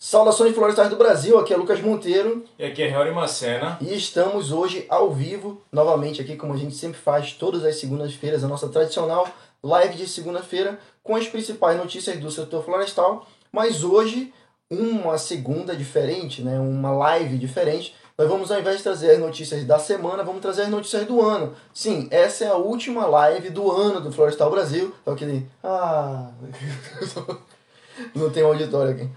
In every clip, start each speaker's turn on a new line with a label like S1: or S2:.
S1: Saudações florestais do Brasil, aqui é Lucas Monteiro
S2: E aqui é Reori Macena.
S1: e estamos hoje ao vivo, novamente aqui como a gente sempre faz, todas as segundas-feiras, a nossa tradicional live de segunda-feira com as principais notícias do setor florestal, mas hoje uma segunda diferente, né? uma live diferente. Nós vamos, ao invés de trazer as notícias da semana, vamos trazer as notícias do ano. Sim, essa é a última live do ano do Florestal Brasil. É aquele... Ah... Não tem auditório aqui.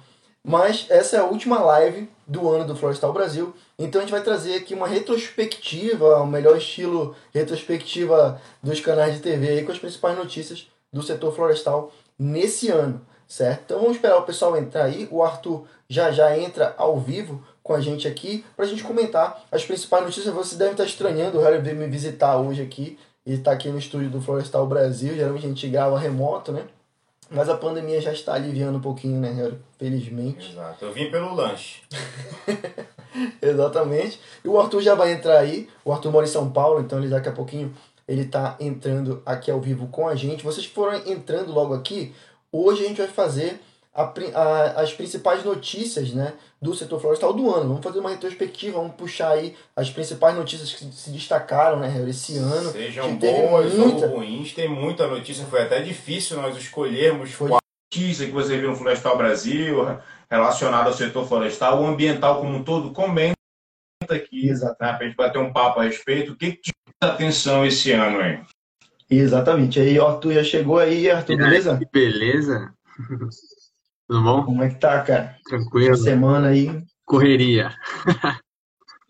S1: Mas essa é a última live do ano do Florestal Brasil. Então a gente vai trazer aqui uma retrospectiva, o melhor estilo retrospectiva dos canais de TV aí com as principais notícias do setor florestal nesse ano, certo? Então vamos esperar o pessoal entrar aí. O Arthur já já entra ao vivo com a gente aqui para a gente comentar as principais notícias. Você deve estar estranhando o Harry me visitar hoje aqui e está aqui no estúdio do Florestal Brasil. Geralmente a gente grava remoto, né? Mas a pandemia já está aliviando um pouquinho, né, Harry? Felizmente.
S2: Exato. Eu vim pelo lanche.
S1: Exatamente. E o Arthur já vai entrar aí. O Arthur mora em São Paulo, então ele daqui a pouquinho ele tá entrando aqui ao vivo com a gente. Vocês que foram entrando logo aqui, hoje a gente vai fazer a a- as principais notícias né, do setor florestal do ano. Vamos fazer uma retrospectiva, vamos puxar aí as principais notícias que se destacaram né, esse ano.
S2: Sejam boas
S1: muita-
S2: ou ruins, tem muita notícia. Foi até difícil nós escolhermos
S1: Foi.
S2: qual notícia que você viu no Florestal Brasil relacionada ao setor florestal, o ambiental como um todo. Comenta aqui, né, pra gente bater um papo a respeito. O que, te chama atenção esse ano, hein?
S1: Exatamente. Aí o Arthur já chegou aí, Arthur, beleza?
S3: Que beleza. Tudo bom?
S1: Como é que tá, cara?
S3: Tranquilo?
S1: Essa semana aí,
S3: Correria.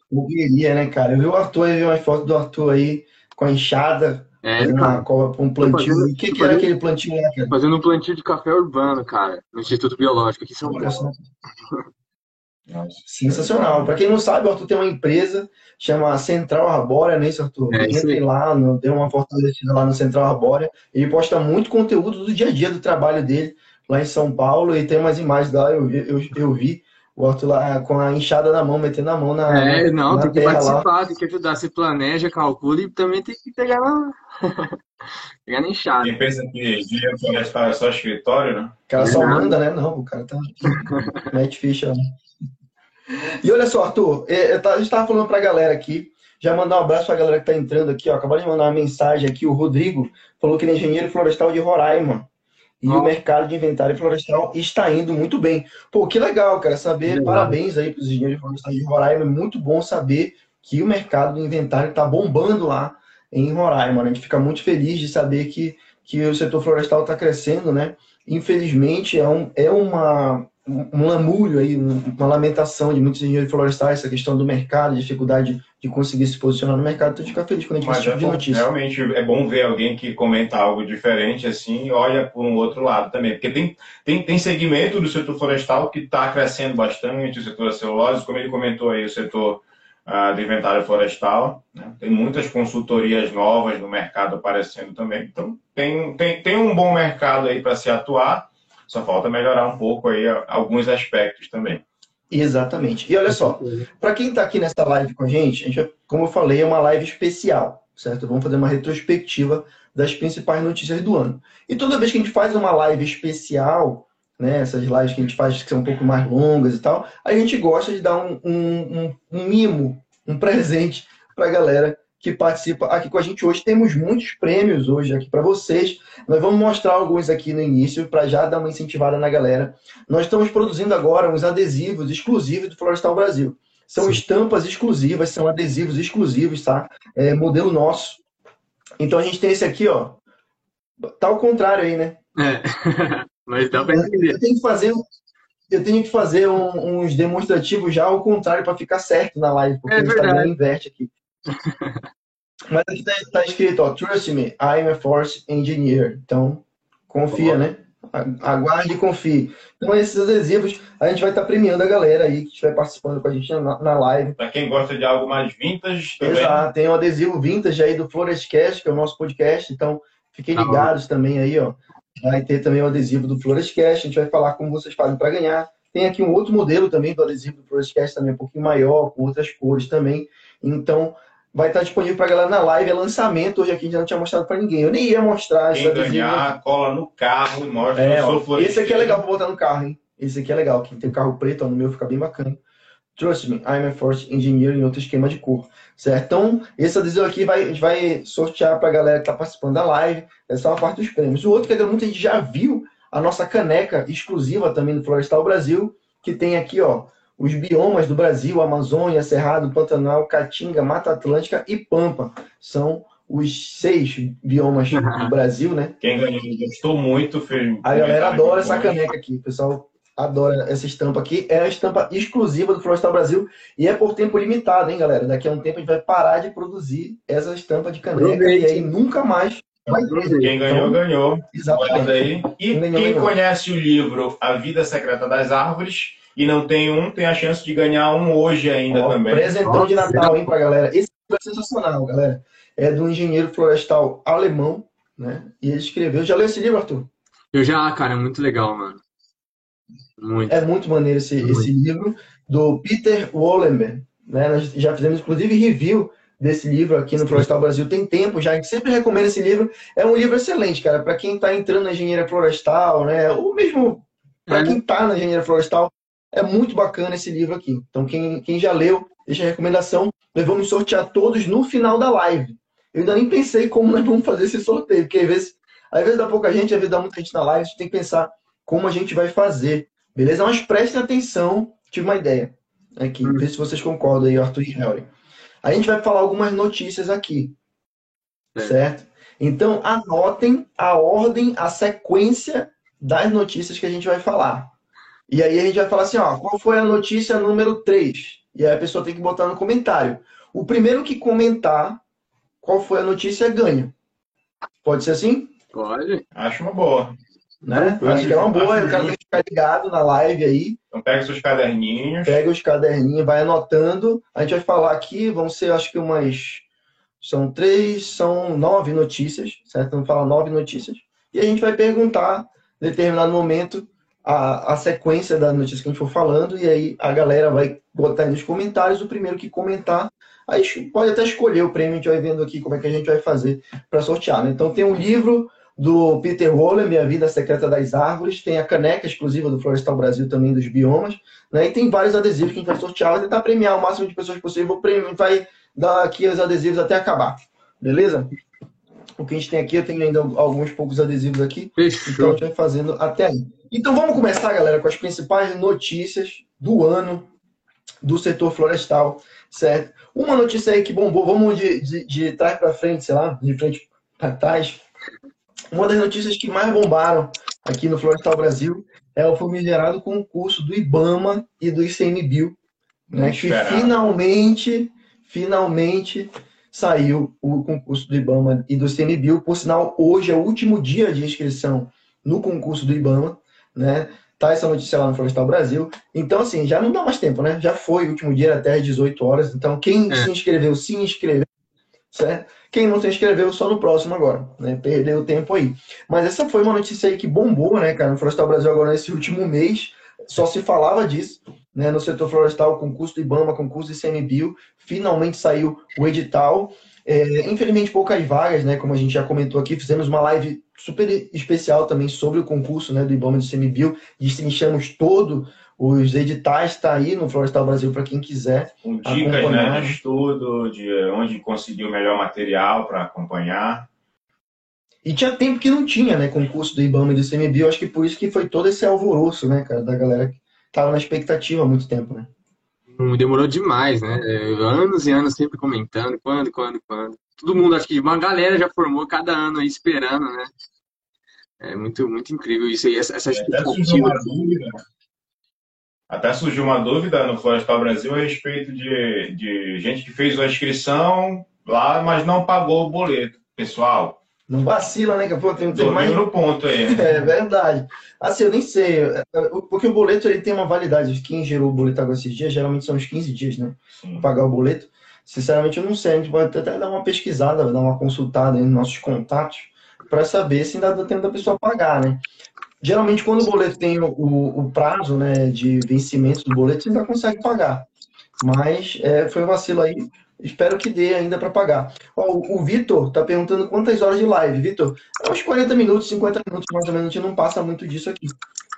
S1: correria, né, cara? Eu vi o Arthur, eu vi umas fotos do Arthur aí com a enxada,
S3: É,
S1: fazendo
S3: cara,
S1: uma cova, um plantio.
S3: fazendo-
S1: O que, que era aquele plantio lá, cara?
S3: fazendo um plantio de café urbano, cara, no Instituto Biológico aqui em São Paulo.
S1: Sensacional. Para quem não sabe, o Arthur tem uma empresa chama Central Arbórea, não é isso, Arthur?
S3: É, aí.
S1: lá, dê uma fortalecida lá no Central Arbórea. Ele posta muito conteúdo do dia a dia do trabalho dele lá em São Paulo e tem umas imagens lá, eu, vi- eu, eu vi o Arthur lá com a enxada na mão, metendo a mão na,
S3: É, não,
S1: na
S3: tem que
S1: terra lá.
S3: participar, tem que ajudar, se planeja, calcula e também tem que pegar na, pegar na enxada.
S2: Quem pensa que engenheiro florestal é só escritório, né?
S1: O cara só
S3: Não.
S1: manda, né? Não, o cara tá. Mete ficha. né? E olha só, Arthur, é, eu tá- a gente tava falando pra galera aqui, já mandar um abraço pra galera que tá entrando aqui, ó. Acabaram de mandar uma mensagem aqui, o Rodrigo falou que ele é engenheiro florestal de Roraima. E
S3: Ó.
S1: o mercado de inventário florestal está indo muito bem. Pô, que legal, cara, saber.
S3: Legal.
S1: Parabéns aí pros engenheiros florestais de Roraima. É muito bom saber que o mercado do inventário tá bombando lá em Roraima. né? A gente fica muito feliz de saber que, que o setor florestal está crescendo, né? Infelizmente, é, um, é uma, um lamúrio aí, um- uma lamentação de muitos engenheiros florestais, essa questão do mercado, dificuldade de conseguir se posicionar no mercado. Então, gente fica feliz quando a gente
S2: Mas
S1: esse tipo
S2: é
S1: de
S2: bom-
S1: notícia.
S2: realmente é bom ver alguém que comenta algo diferente assim e olha por um outro lado também. Porque tem, tem, tem segmento do setor florestal que está crescendo bastante, o setor da celulose, como ele comentou aí, o setor ah, do inventário florestal. né? Tem muitas consultorias novas no mercado aparecendo também. Então tem, tem, tem um bom mercado aí para se atuar, só falta melhorar um pouco aí alguns aspectos também.
S1: Exatamente. E olha só, Para quem está aqui nessa live com a gente, a gente, como eu falei, é uma live especial, certo? Vamos fazer uma retrospectiva das principais notícias do ano. E toda vez que a gente faz uma live especial, né, essas lives que a gente faz que são um pouco mais longas e tal, a gente gosta de dar um, um, um- um mimo, um presente para a galera que participa aqui com a gente hoje. Temos muitos prêmios hoje aqui para vocês. Nós vamos mostrar alguns aqui no início para já dar uma incentivada na galera. Nós estamos produzindo agora uns adesivos exclusivos do Florestal Brasil. São
S3: Sim.
S1: estampas exclusivas, são adesivos exclusivos, tá? É modelo nosso. Então a gente tem esse aqui, ó. Tá ao contrário aí, né?
S3: É. Mas dá pra entender.
S1: Eu tenho que fazer, eu tenho que fazer um- uns demonstrativos já ao contrário para ficar certo na live, porque
S3: É
S1: o Instagram inverte aqui. Mas aqui tá, tá escrito, ó, Trust me, I'm a force engineer. Então, confia, né? Aguarde e confie. Então, esses adesivos, a gente vai estar premiando a galera aí que estiver participando com a gente na, na live.
S2: Para quem gosta de algo mais vintage também.
S1: Exato, tem um adesivo vintage aí do Florescast, que é o nosso podcast, então fiquem
S3: Tá
S1: ligados também aí, ó. Vai ter também o adesivo do Florescast, a gente vai falar como vocês fazem para ganhar. Tem aqui um outro modelo também do adesivo do Florescast, também um pouquinho maior, com outras cores também. Então, vai estar disponível para galera na live, é lançamento, hoje aqui a gente não tinha mostrado para ninguém. Eu nem ia mostrar
S2: Quem ganhar, cola no carro e mostra
S1: É, ó, esse aqui é legal para botar no carro, hein? Esse aqui é legal, que tem carro preto, ó, no meu fica bem bacana. Trust me, I'm a Force Engineer em outro esquema de cor, certo? Então, esse adesivo aqui vai, a gente vai sortear para a galera que está participando da live. Essa é uma parte dos prêmios. O outro que muita gente já viu, a nossa caneca exclusiva também do Florestal Brasil, que tem aqui, ó, os biomas do Brasil, Amazônia, Cerrado, Pantanal, Caatinga, Mata Atlântica e Pampa. São os seis biomas do Brasil, né?
S2: Quem ganhou gostou muito. Fez
S1: a galera adora essa caneca aqui. O pessoal adora essa estampa aqui. É a estampa exclusiva do Florestal Brasil e é por tempo limitado, hein, galera? Daqui a um tempo a gente vai parar de produzir essa estampa de caneca e aí nunca mais.
S2: Quem ganhou, então, ganhou.
S1: Exatamente.
S2: Aí. E quem, quem conhece o livro A Vida Secreta das Árvores e não tem um, tem a chance de ganhar um hoje ainda Ó, também.
S1: Presentão de Natal, hein, pra galera. Esse livro é sensacional, galera. É do engenheiro florestal alemão, né? E ele escreveu. Já leu esse livro, Arthur?
S3: Eu já, cara, é muito legal, mano. Muito.
S1: É muito maneiro esse, muito. esse livro do Peter Wollenberg. Né? Nós já fizemos, inclusive, review desse livro aqui no Florestal Brasil. Tem tempo já, a gente sempre recomenda esse livro. É um livro excelente, cara, para quem está entrando na engenharia florestal, né? Ou mesmo para é. quem está na engenharia florestal. É muito bacana esse livro aqui. Então, quem, quem já leu, deixa a recomendação. Nós vamos sortear todos no final da live. Eu ainda nem pensei como nós vamos fazer esse sorteio, porque às vezes, às vezes dá pouca gente, às vezes dá muita gente na live, a gente tem que pensar como a gente vai fazer. Beleza? Mas prestem atenção, tive uma ideia aqui, hum. ver se vocês concordam aí, Arthur e Harry. A gente vai falar algumas notícias aqui, é. certo? Então, anotem a ordem, a sequência das notícias que a gente vai falar. E aí a gente vai falar assim, ó, qual foi a notícia número 3? E aí a pessoa tem que botar no comentário. O primeiro que comentar qual foi a notícia ganha. Pode ser assim?
S3: Pode.
S2: Acho uma boa.
S1: Né? Acho que é uma boa, eu quero ficar ligado na live aí.
S2: Então pega seus caderninhos.
S1: Pega os caderninhos, vai anotando. A gente vai falar aqui, vão ser acho que umas. São três, são nove notícias, certo? Vamos falar nove notícias. E a gente vai perguntar, em determinado momento, a, a sequência da notícia que a gente for falando, e aí a galera vai botar aí nos comentários. O primeiro que comentar, aí pode até escolher o prêmio, a gente vai vendo aqui como é que a gente vai fazer para sortear. Né? Então tem um livro do Peter Waller, Minha Vida Secreta das Árvores, tem a caneca exclusiva do Florestal Brasil também dos biomas, né? E tem vários adesivos que a gente vai sortear, vai tentar premiar o máximo de pessoas possível. O prêmio vai dar aqui os adesivos até acabar, beleza? O que a gente tem aqui, eu tenho ainda alguns poucos adesivos aqui, Fechou. então a gente vai fazendo até aí. Então vamos começar, galera, com as principais notícias do ano do setor florestal, certo? Uma notícia aí que bombou, vamos de, de, de trás para frente, sei lá, de frente para trás. Uma das notícias que mais bombaram aqui no Florestal Brasil é o famigerado concurso do IBAMA e do ICMBio, né, que finalmente, finalmente saiu o concurso do IBAMA e do ICMBio. Por sinal, hoje é o último dia de inscrição no concurso do IBAMA, né? Tá essa notícia lá no Florestal Brasil. Então, assim, já não dá mais tempo, né? Já foi o último dia até às 18 horas. Então, quem é. se inscreveu, se inscreveu, certo? Quem não se inscreveu, só no próximo agora, né? Perdeu o tempo aí. Mas essa foi uma notícia aí que bombou, né, cara? No Florestal Brasil agora nesse último mês, só se falava disso, né? No setor florestal, concurso do IBAMA, concurso do ICMBio, finalmente saiu o edital. É, infelizmente, poucas vagas, né? Como a gente já comentou aqui, fizemos uma live super especial também sobre o concurso né, do IBAMA e do ICMBio, destrinchamos todo os editais está aí no Florestal Brasil para quem quiser.
S2: Com dicas né, de estudo, de onde conseguir o melhor material para acompanhar.
S1: E tinha tempo que não tinha, né, concurso do IBAMA e do CMB. Eu acho que por isso que foi todo esse alvoroço, né, cara, da galera que estava na expectativa há muito tempo, né?
S3: Hum, demorou demais, né? Anos e anos sempre comentando, quando, quando, quando. Todo mundo, acho que uma galera já formou cada ano aí esperando, né? É muito, muito incrível isso aí, essa, essa
S2: expectativa. Até surgiu uma dúvida no Florestal Brasil a respeito de, de gente que fez a inscrição lá, mas não pagou o boleto. Pessoal.
S1: Não vacila, né? Que pô, tem,
S2: tem mais no ponto aí.
S1: É verdade. Assim, eu nem sei. Porque o boleto ele tem uma validade. Quem gerou o boleto agora esses dias, geralmente são uns 15 dias, né? Sim. pagar o boleto. Sinceramente, eu não sei. A gente pode até dar uma pesquisada, dar uma consultada nos nossos contatos para saber se ainda dá tempo da pessoa pagar, né? Geralmente, quando o boleto tem o, o prazo né, de vencimento do boleto, você ainda consegue pagar. Mas é, foi um vacilo aí. Espero que dê ainda para pagar. Ó, o, o Vitor está perguntando quantas horas de live. Vitor, é uns 40 minutos, 50 minutos mais ou menos. A gente não passa muito disso aqui.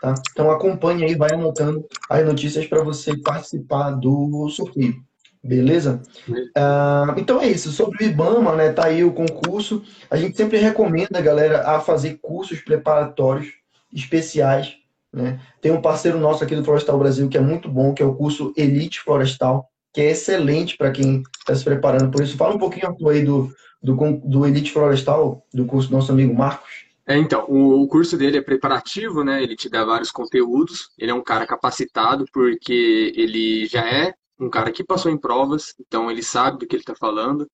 S1: Tá? Então acompanhe aí, vai anotando as notícias para você participar do sorteio. Beleza? Uh, então é isso. Sobre o IBAMA, né? Tá aí o concurso. A gente sempre recomenda, galera, a fazer cursos preparatórios especiais. Né? Tem um parceiro nosso aqui do Florestal Brasil que é muito bom, que é o curso Elite Florestal, que é excelente para quem está se preparando por isso. Fala um pouquinho aí do, do, do Elite Florestal, do curso do nosso amigo Marcos.
S3: É, então, o, curso dele é preparativo, né? Ele te dá vários conteúdos. Ele é um cara capacitado porque ele já é um cara que passou em provas, então ele sabe do que ele está falando.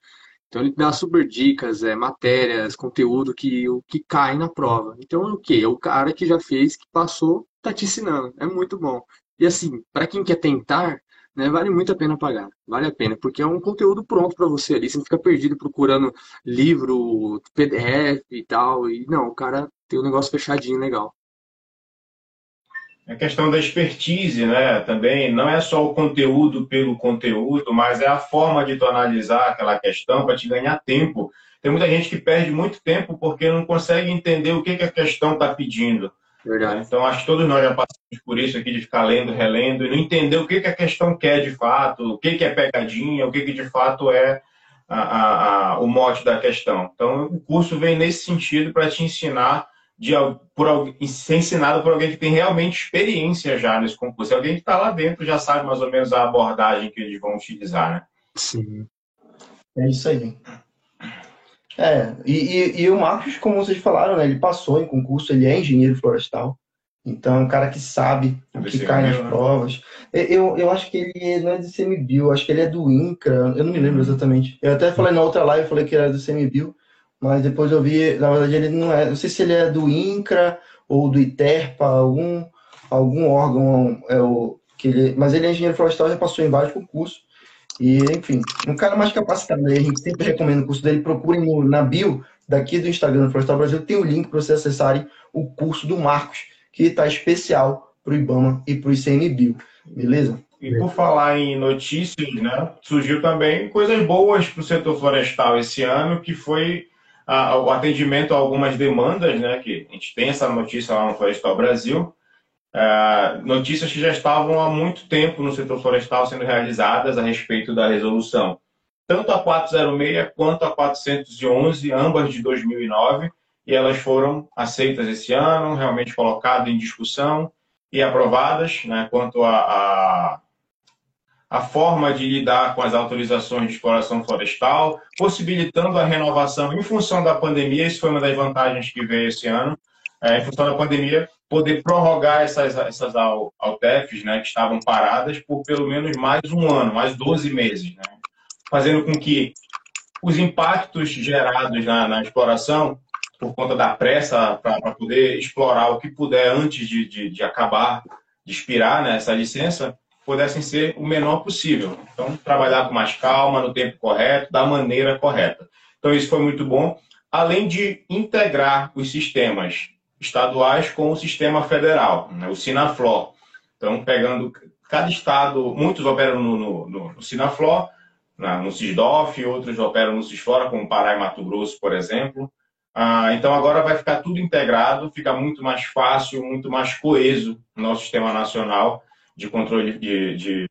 S3: Então ele dá super dicas, é, matérias, conteúdo que o que cai na prova. Então o que? É o cara que já fez, que passou, tá te ensinando. É muito bom. E assim, para quem quer tentar, né, vale muito a pena pagar. Vale a pena, porque é um conteúdo pronto para você ali. Você não fica perdido procurando livro, PDF e tal. E não, o cara tem um negócio fechadinho legal.
S2: A questão da expertise, né? Também não é só o conteúdo pelo conteúdo, mas é a forma de tu analisar aquela questão para te ganhar tempo. Tem muita gente que perde muito tempo porque não consegue entender o que, que a questão está pedindo. Verdade. Então, acho que todos nós já passamos por isso aqui, de ficar lendo, relendo, e não entender o que, que a questão quer de fato, o que, que é pegadinha, o que, que de fato é a, a, a, o mote da questão. Então, o curso vem nesse sentido para te ensinar, de, por, ser ensinado por alguém que tem realmente experiência já nesse concurso. Alguém que está lá dentro já sabe mais ou menos a abordagem que eles vão utilizar, né?
S1: Sim. É isso aí. É, e, e, e, o Marcos, como vocês falaram, né, ele passou em concurso, ele é engenheiro florestal. Então, é um cara que sabe o que cai nas né? provas. Eu, eu acho que ele não é do CMBio, acho que ele é do INCRA, eu não me lembro exatamente. Eu até falei na outra live, falei que ele era do CMBio, mas depois eu vi, na verdade, ele não é. Não sei se ele é do INCRA ou do ITERPA, algum, algum órgão, é o, que ele, mas ele é engenheiro florestal, já passou em vários concursos. E, enfim, um cara mais capacitado aí, a gente sempre recomenda o curso dele. Procurem no, na bio daqui do Instagram do Florestal Brasil, tem o link para vocês acessarem o curso do Marcos, que está especial para o IBAMA e para o ICMBio. Beleza?
S2: E por falar em notícias, né, surgiu também coisas boas para o setor florestal esse ano, que foi o atendimento a algumas demandas, né, que a gente tem essa notícia lá no Florestal Brasil, é, notícias que já estavam há muito tempo no setor florestal sendo realizadas a respeito da resolução. Tanto a 406 quanto a 411, ambas de 2009, e elas foram aceitas esse ano, realmente colocadas em discussão e aprovadas, né, quanto a, a, a forma de lidar com as autorizações de exploração florestal, possibilitando a renovação em função da pandemia, isso foi uma das vantagens que veio esse ano, é, em função da pandemia, poder prorrogar essas, essas AUTEFs, né, que estavam paradas por pelo menos mais um ano, mais 12 meses, né, fazendo com que os impactos gerados na, na exploração, por conta da pressa para poder explorar o que puder antes de, de, de acabar, de expirar né, essa licença, pudessem ser o menor possível. Então, trabalhar com mais calma, no tempo correto, da maneira correta. Então, isso foi muito bom. Além de integrar os sistemas estaduais com o sistema federal, né, o Sinaflor. Então, pegando cada estado, muitos operam no, no, no, no Sinaflor, na, no CISDOF, outros operam no CISFLORA, como Pará e Mato Grosso, por exemplo. Ah, então, agora vai ficar tudo integrado, fica muito mais fácil, muito mais coeso no nosso sistema nacional de controle de, de,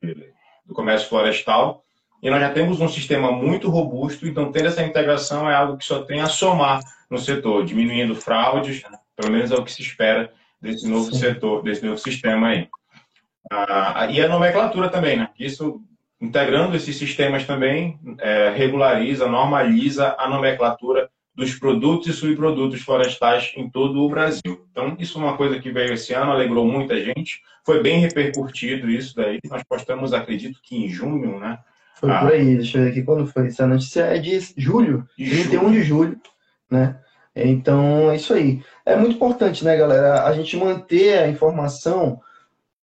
S2: do comércio florestal. E nós já temos um sistema muito robusto, então ter essa integração é algo que só tem a somar no setor, diminuindo fraudes? Pelo menos é o que se espera desse novo Sim. setor, desse novo sistema aí. Ah, e a nomenclatura também, né? Isso, integrando esses sistemas também, é, regulariza, normaliza a nomenclatura dos produtos e subprodutos florestais em todo o Brasil. Então, isso é uma coisa que veio esse ano, alegrou muita gente, foi bem repercutido isso daí. Nós postamos, acredito que em junho, né?
S1: Foi ah, por aí, deixa eu ver aqui quando foi. Essa notícia é de julho, de 31 julho. de julho, né? Então, é isso aí. É muito importante, né, galera, a gente manter a informação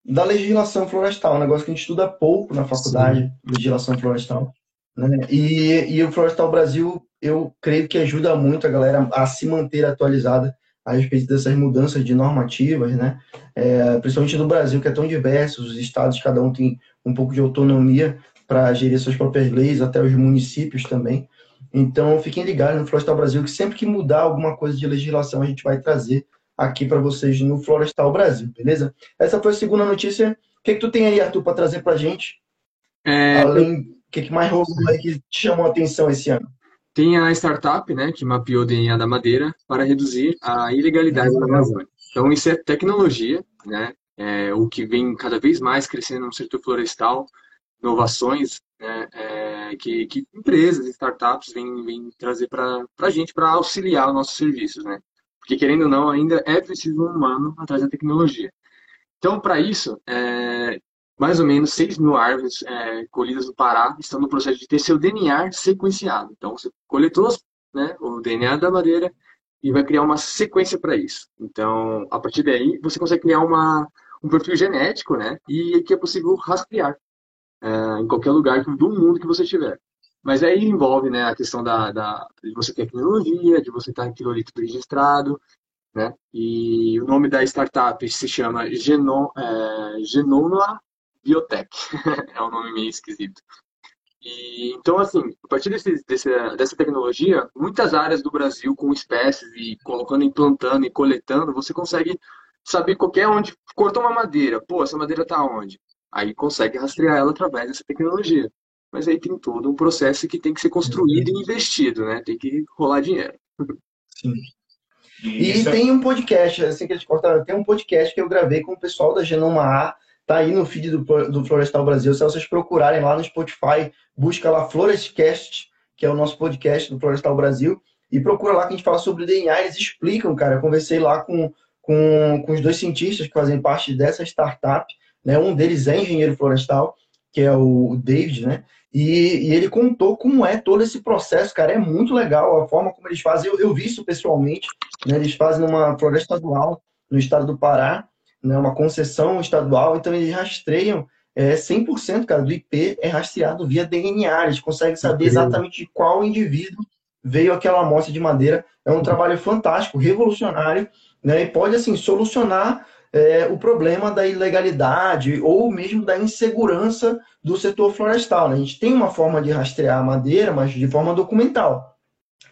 S1: da legislação florestal, um negócio que a gente estuda pouco na faculdade, Sim. legislação florestal. Né? E, e o Florestal Brasil, eu creio que ajuda muito a galera a se manter atualizada a respeito dessas mudanças de normativas, né? É, principalmente no Brasil, que é tão diverso, os estados, cada um tem um pouco de autonomia para gerir suas próprias leis, até os municípios também. Então, fiquem ligados no Florestal Brasil, que sempre que mudar alguma coisa de legislação, a gente vai trazer aqui para vocês no Florestal Brasil, beleza? Essa foi a segunda notícia. O que, que tu tem aí, Arthur, para trazer para a gente? É... Além, o que, que mais rolou aí que te chamou a atenção esse ano?
S3: Tem a startup, né, que mapeou o DNA da madeira para reduzir a ilegalidade na Amazônia. Então, isso é tecnologia, né, é, o que vem cada vez mais crescendo no setor florestal, inovações né, é, que, que, empresas, startups vêm, vêm trazer para a gente para auxiliar os nossos serviços, né? Porque, querendo ou não, ainda é preciso um humano atrás da tecnologia. Então, para isso, é, mais ou menos 6 mil árvores é, colhidas no Pará estão no processo de ter seu DNA sequenciado. Então, você coletou né, o DNA da madeira e vai criar uma sequência para isso. Então, a partir daí, você consegue criar uma, um perfil genético, né? E que é possível rastrear é, em qualquer lugar do mundo que você estiver. Mas aí envolve né, a questão da, da, de você ter tecnologia, de você estar aquilo ali tudo registrado, né? E o nome da startup se chama é, Genoma Biotech. é um nome meio esquisito. E, então, assim, a partir desse, desse, dessa tecnologia, muitas áreas do Brasil com espécies e colocando, implantando e coletando, você consegue saber qualquer onde cortou uma madeira. Pô, essa madeira está onde? Aí consegue rastrear ela através dessa tecnologia. Mas aí tem todo um processo que tem que ser construído e investido, né? Tem que rolar dinheiro.
S1: Sim. E, e tem um podcast, assim que eles cortaram, tem um podcast que eu gravei com o pessoal da Genoma A, tá aí no feed do, do Florestal Brasil. Se vocês procurarem lá no Spotify, busca lá Florestcast, que é o nosso podcast do Florestal Brasil, e procura lá que a gente fala sobre DNA. Eles explicam, cara. Eu conversei lá com, com, com os dois cientistas que fazem parte dessa startup. Né? Um deles é engenheiro florestal, que é o David, né? E, e, ele contou como é todo esse processo, cara. É muito legal a forma como eles fazem. Eu, eu vi isso pessoalmente. Né? Eles fazem numa floresta estadual no estado do Pará né, uma concessão estadual, então eles rastreiam é, 100% cara, do IP é rastreado via DNA, eles conseguem saber exatamente de qual indivíduo veio aquela amostra de madeira. É um trabalho fantástico, revolucionário, né, e pode assim solucionar é, o problema da ilegalidade ou mesmo da insegurança do setor florestal. Né? A gente tem uma forma de rastrear a madeira, mas de forma documental.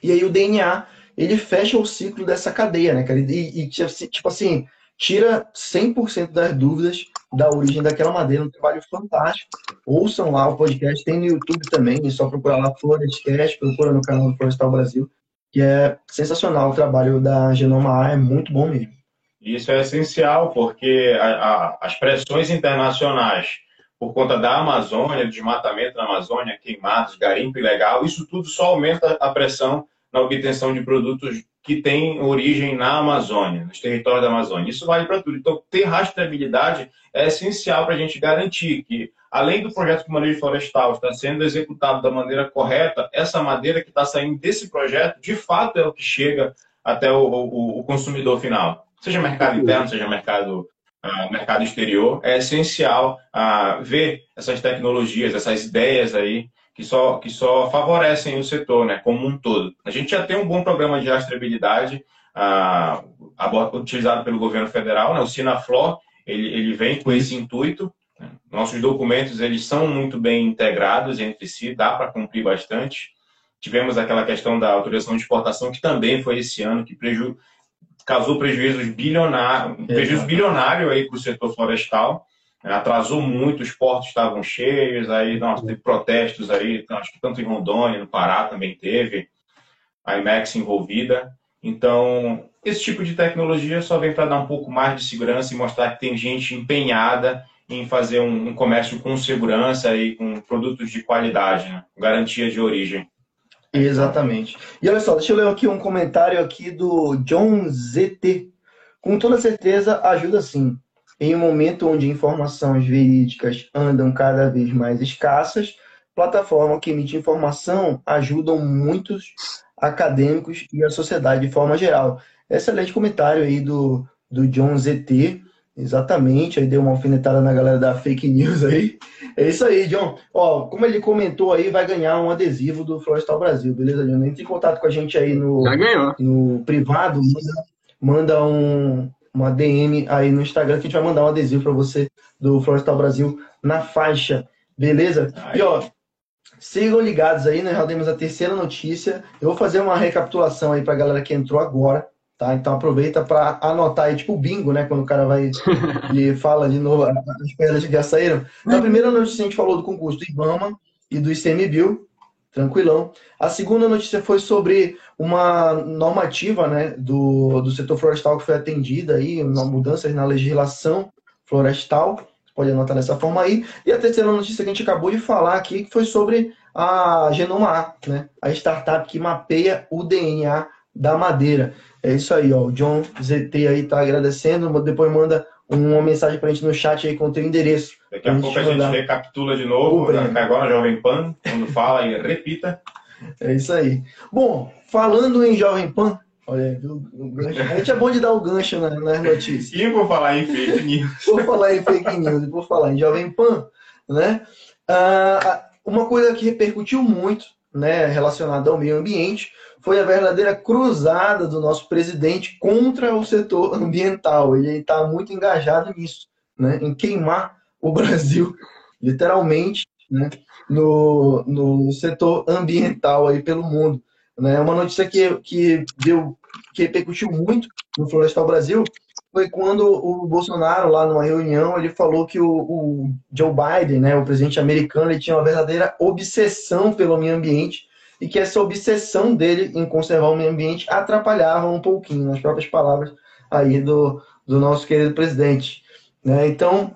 S1: E aí o DNA ele fecha o ciclo dessa cadeia, né, cara? E, e tipo assim, tira 100% das dúvidas da origem daquela madeira. Um trabalho fantástico. Ouçam lá o podcast, tem no YouTube também, é só procurar lá Florescast, procura no canal do Florestal Brasil, que é sensacional o trabalho da Genoma A, é muito bom mesmo.
S2: Isso é essencial, porque a, a, as pressões internacionais por conta da Amazônia, desmatamento da Amazônia, queimados, garimpo ilegal, isso tudo só aumenta a pressão na obtenção de produtos que têm origem na Amazônia, nos territórios da Amazônia. Isso vale para tudo. Então, ter rastreabilidade é essencial para a gente garantir que, além do projeto de manejo florestal estar sendo executado da maneira correta, essa madeira que está saindo desse projeto, de fato, é o que chega até o, o, o consumidor final. Seja mercado interno, seja mercado Uh, mercado exterior, é essencial uh, ver essas tecnologias, essas ideias aí que só, que só favorecem o setor né, como um todo. A gente já tem um bom programa de rastreabilidade ah, utilizado pelo governo federal, né, o Sinaflor, ele, ele vem com esse intuito. Né. Nossos documentos eles são muito bem integrados entre si, dá para cumprir bastante. Tivemos aquela questão da autorização de exportação, que também foi esse ano, que preju... causou prejuízos bilionários, prejuízo bilionário aí para o setor florestal atrasou muito, os portos estavam cheios, aí nossa, teve protestos aí, acho que tanto em Rondônia, no Pará também teve, a IMEX envolvida. Então, esse tipo de tecnologia só vem para dar um pouco mais de segurança e mostrar que tem gente empenhada em fazer um, um comércio com segurança e com produtos de qualidade, né? garantia de origem.
S1: Exatamente. E olha só, deixa eu ler aqui um comentário aqui do John ZT. Com toda certeza ajuda sim. Em um momento onde informações verídicas andam cada vez mais escassas, plataformas que emitem informação ajudam muitos acadêmicos e a sociedade de forma geral. Excelente comentário aí do, do John ZT, exatamente, aí deu uma alfinetada na galera da fake news aí. É isso aí, John. Ó, como ele comentou aí, vai ganhar um adesivo do Florestal Brasil, beleza, John? Entre em contato com a gente aí no, no privado, manda, manda um, uma DM aí no Instagram que a gente vai mandar um adesivo para você do Florestal Brasil na faixa, beleza? E ó, sigam ligados aí, nós já demos a terceira notícia. Eu vou fazer uma recapitulação aí para a galera que entrou agora, Tá? Então aproveita para anotar aí, tipo bingo, né? Quando o cara vai e fala de novo as pedras que já saíram. Na primeira notícia a gente falou do concurso do IBAMA e do ICMBio, tranquilão. A segunda notícia foi sobre uma normativa né, do, do setor florestal que foi atendida aí, uma mudanças na legislação florestal. Pode anotar dessa forma aí. E a terceira notícia que a gente acabou de falar aqui, que foi sobre a Genoma A, né? A startup que mapeia o DNA da madeira. É isso aí, ó. O John ZT aí tá agradecendo. Depois manda uma mensagem pra gente no chat aí com o teu endereço.
S2: Daqui a, pouco a gente recapitula de novo, agora Jovem Pan, quando fala e repita.
S1: É isso aí. Bom, falando em Jovem Pan, olha, a gente é bom de dar o gancho nas, nas notícias.
S2: E vou falar em fake news.
S1: vou falar em fake news, vou falar em Jovem Pan, né? Ah, uma coisa que repercutiu muito, né, relacionada ao meio ambiente, foi a verdadeira cruzada do nosso presidente contra o setor ambiental. Ele está muito engajado nisso, né, em queimar o Brasil, literalmente, né, no, no setor ambiental aí pelo mundo. Né? Uma notícia que, que deu que repercutiu muito no Florestal Brasil foi quando o Bolsonaro, lá numa reunião, ele falou que o, o Joe Biden, né, o presidente americano, ele tinha uma verdadeira obsessão pelo meio ambiente e que essa obsessão dele em conservar o meio ambiente atrapalhava um pouquinho, nas próprias palavras aí do, do nosso querido presidente. Né? Então,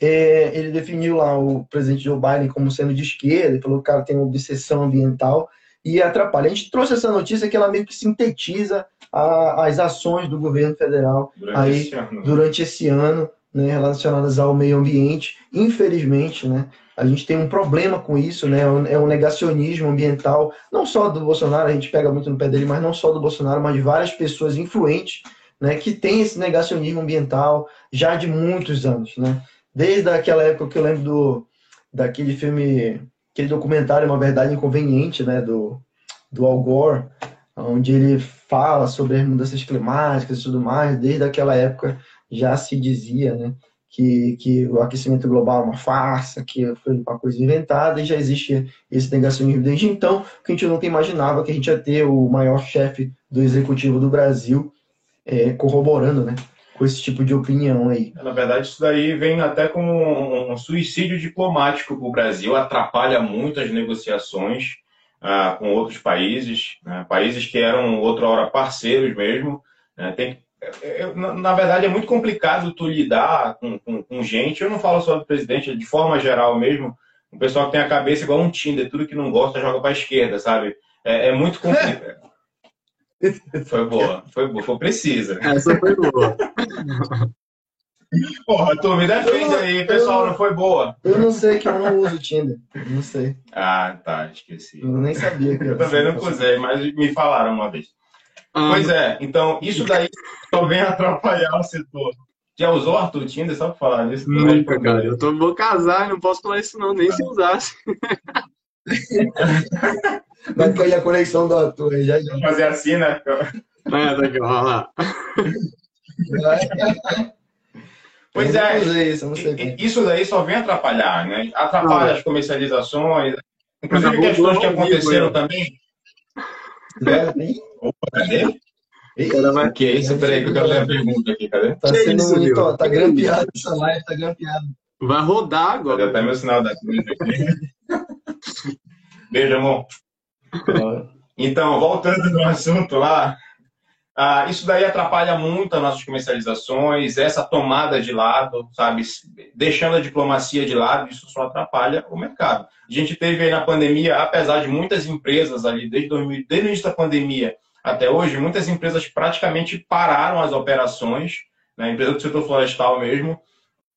S1: é, ele definiu lá o presidente Joe Biden como sendo de esquerda, ele falou que o cara tem uma obsessão ambiental e atrapalha. A gente trouxe essa notícia que ela meio que sintetiza a, as ações do governo federal durante aí esse durante esse ano, né, relacionadas ao meio ambiente. Infelizmente, né, a gente tem um problema com isso, né, é um negacionismo ambiental, não só do Bolsonaro, a gente pega muito no pé dele, mas não só do Bolsonaro, mas de várias pessoas influentes, né, que tem esse negacionismo ambiental já de muitos anos, né. Desde aquela época que eu lembro do daquele filme, aquele documentário Uma Verdade Inconveniente, né, do, do Al Gore, onde ele fala sobre as mudanças climáticas e tudo mais, desde aquela época já se dizia né, que, que o aquecimento global é uma farsa, que foi uma coisa inventada, e já existe esse negacionismo desde então, que a gente nunca imaginava que a gente ia ter o maior chefe do executivo do Brasil é, corroborando né, com esse tipo de opinião aí.
S2: Na verdade, isso daí vem até como um suicídio diplomático para o Brasil, atrapalha muito as negociações, ah, com outros países, né? países que eram outra hora parceiros mesmo. Né? Tem, eu, na verdade, é muito complicado tu lidar com, com, com, gente. Eu não falo só do presidente, de forma geral mesmo. O pessoal que tem a cabeça igual um Tinder, tudo que não gosta joga para a esquerda, sabe? É, é muito complicado. Foi boa, foi boa, foi precisa.
S3: Essa foi boa.
S2: Porra, tu me defende aí, pessoal, não foi boa.
S1: Eu não sei que eu não uso Tinder. Não sei.
S2: Ah, tá, esqueci.
S1: Eu nem sabia que
S2: eu também não usei, mas me falaram uma vez. Ah, pois é, então isso daí só vem atrapalhar o setor. Já usou Arthur Tinder só pra falar disso?
S3: Nunca, cara. Eu tô, vou casar, não posso falar isso não, nem se usasse.
S1: Vai cair a conexão do Arthur aí, já já.
S2: Fazer assim, né?
S3: É, daqui, olha lá.
S2: Pois é, isso, isso daí só vem atrapalhar, né? Atrapalha ah, as comercializações, inclusive questões que aconteceram também. Opa, cadê? O que é isso? Peraí, que eu quero ler a pergunta aqui, cadê?
S1: Tá sendo isso, muito, ó, tá grampeado essa live, tá grampeado.
S3: Vai rodar agora.
S2: Já tá meu sinal da cruz aqui. Beijo, amor. Então, voltando no assunto lá, ah, isso daí atrapalha muito as nossas comercializações, essa tomada de lado, sabe? Deixando a diplomacia de lado, isso só atrapalha o mercado. A gente teve aí na pandemia, apesar de muitas empresas ali, desde, 2000, desde o início da pandemia até hoje, muitas empresas praticamente pararam as operações, né? empresa do setor florestal mesmo,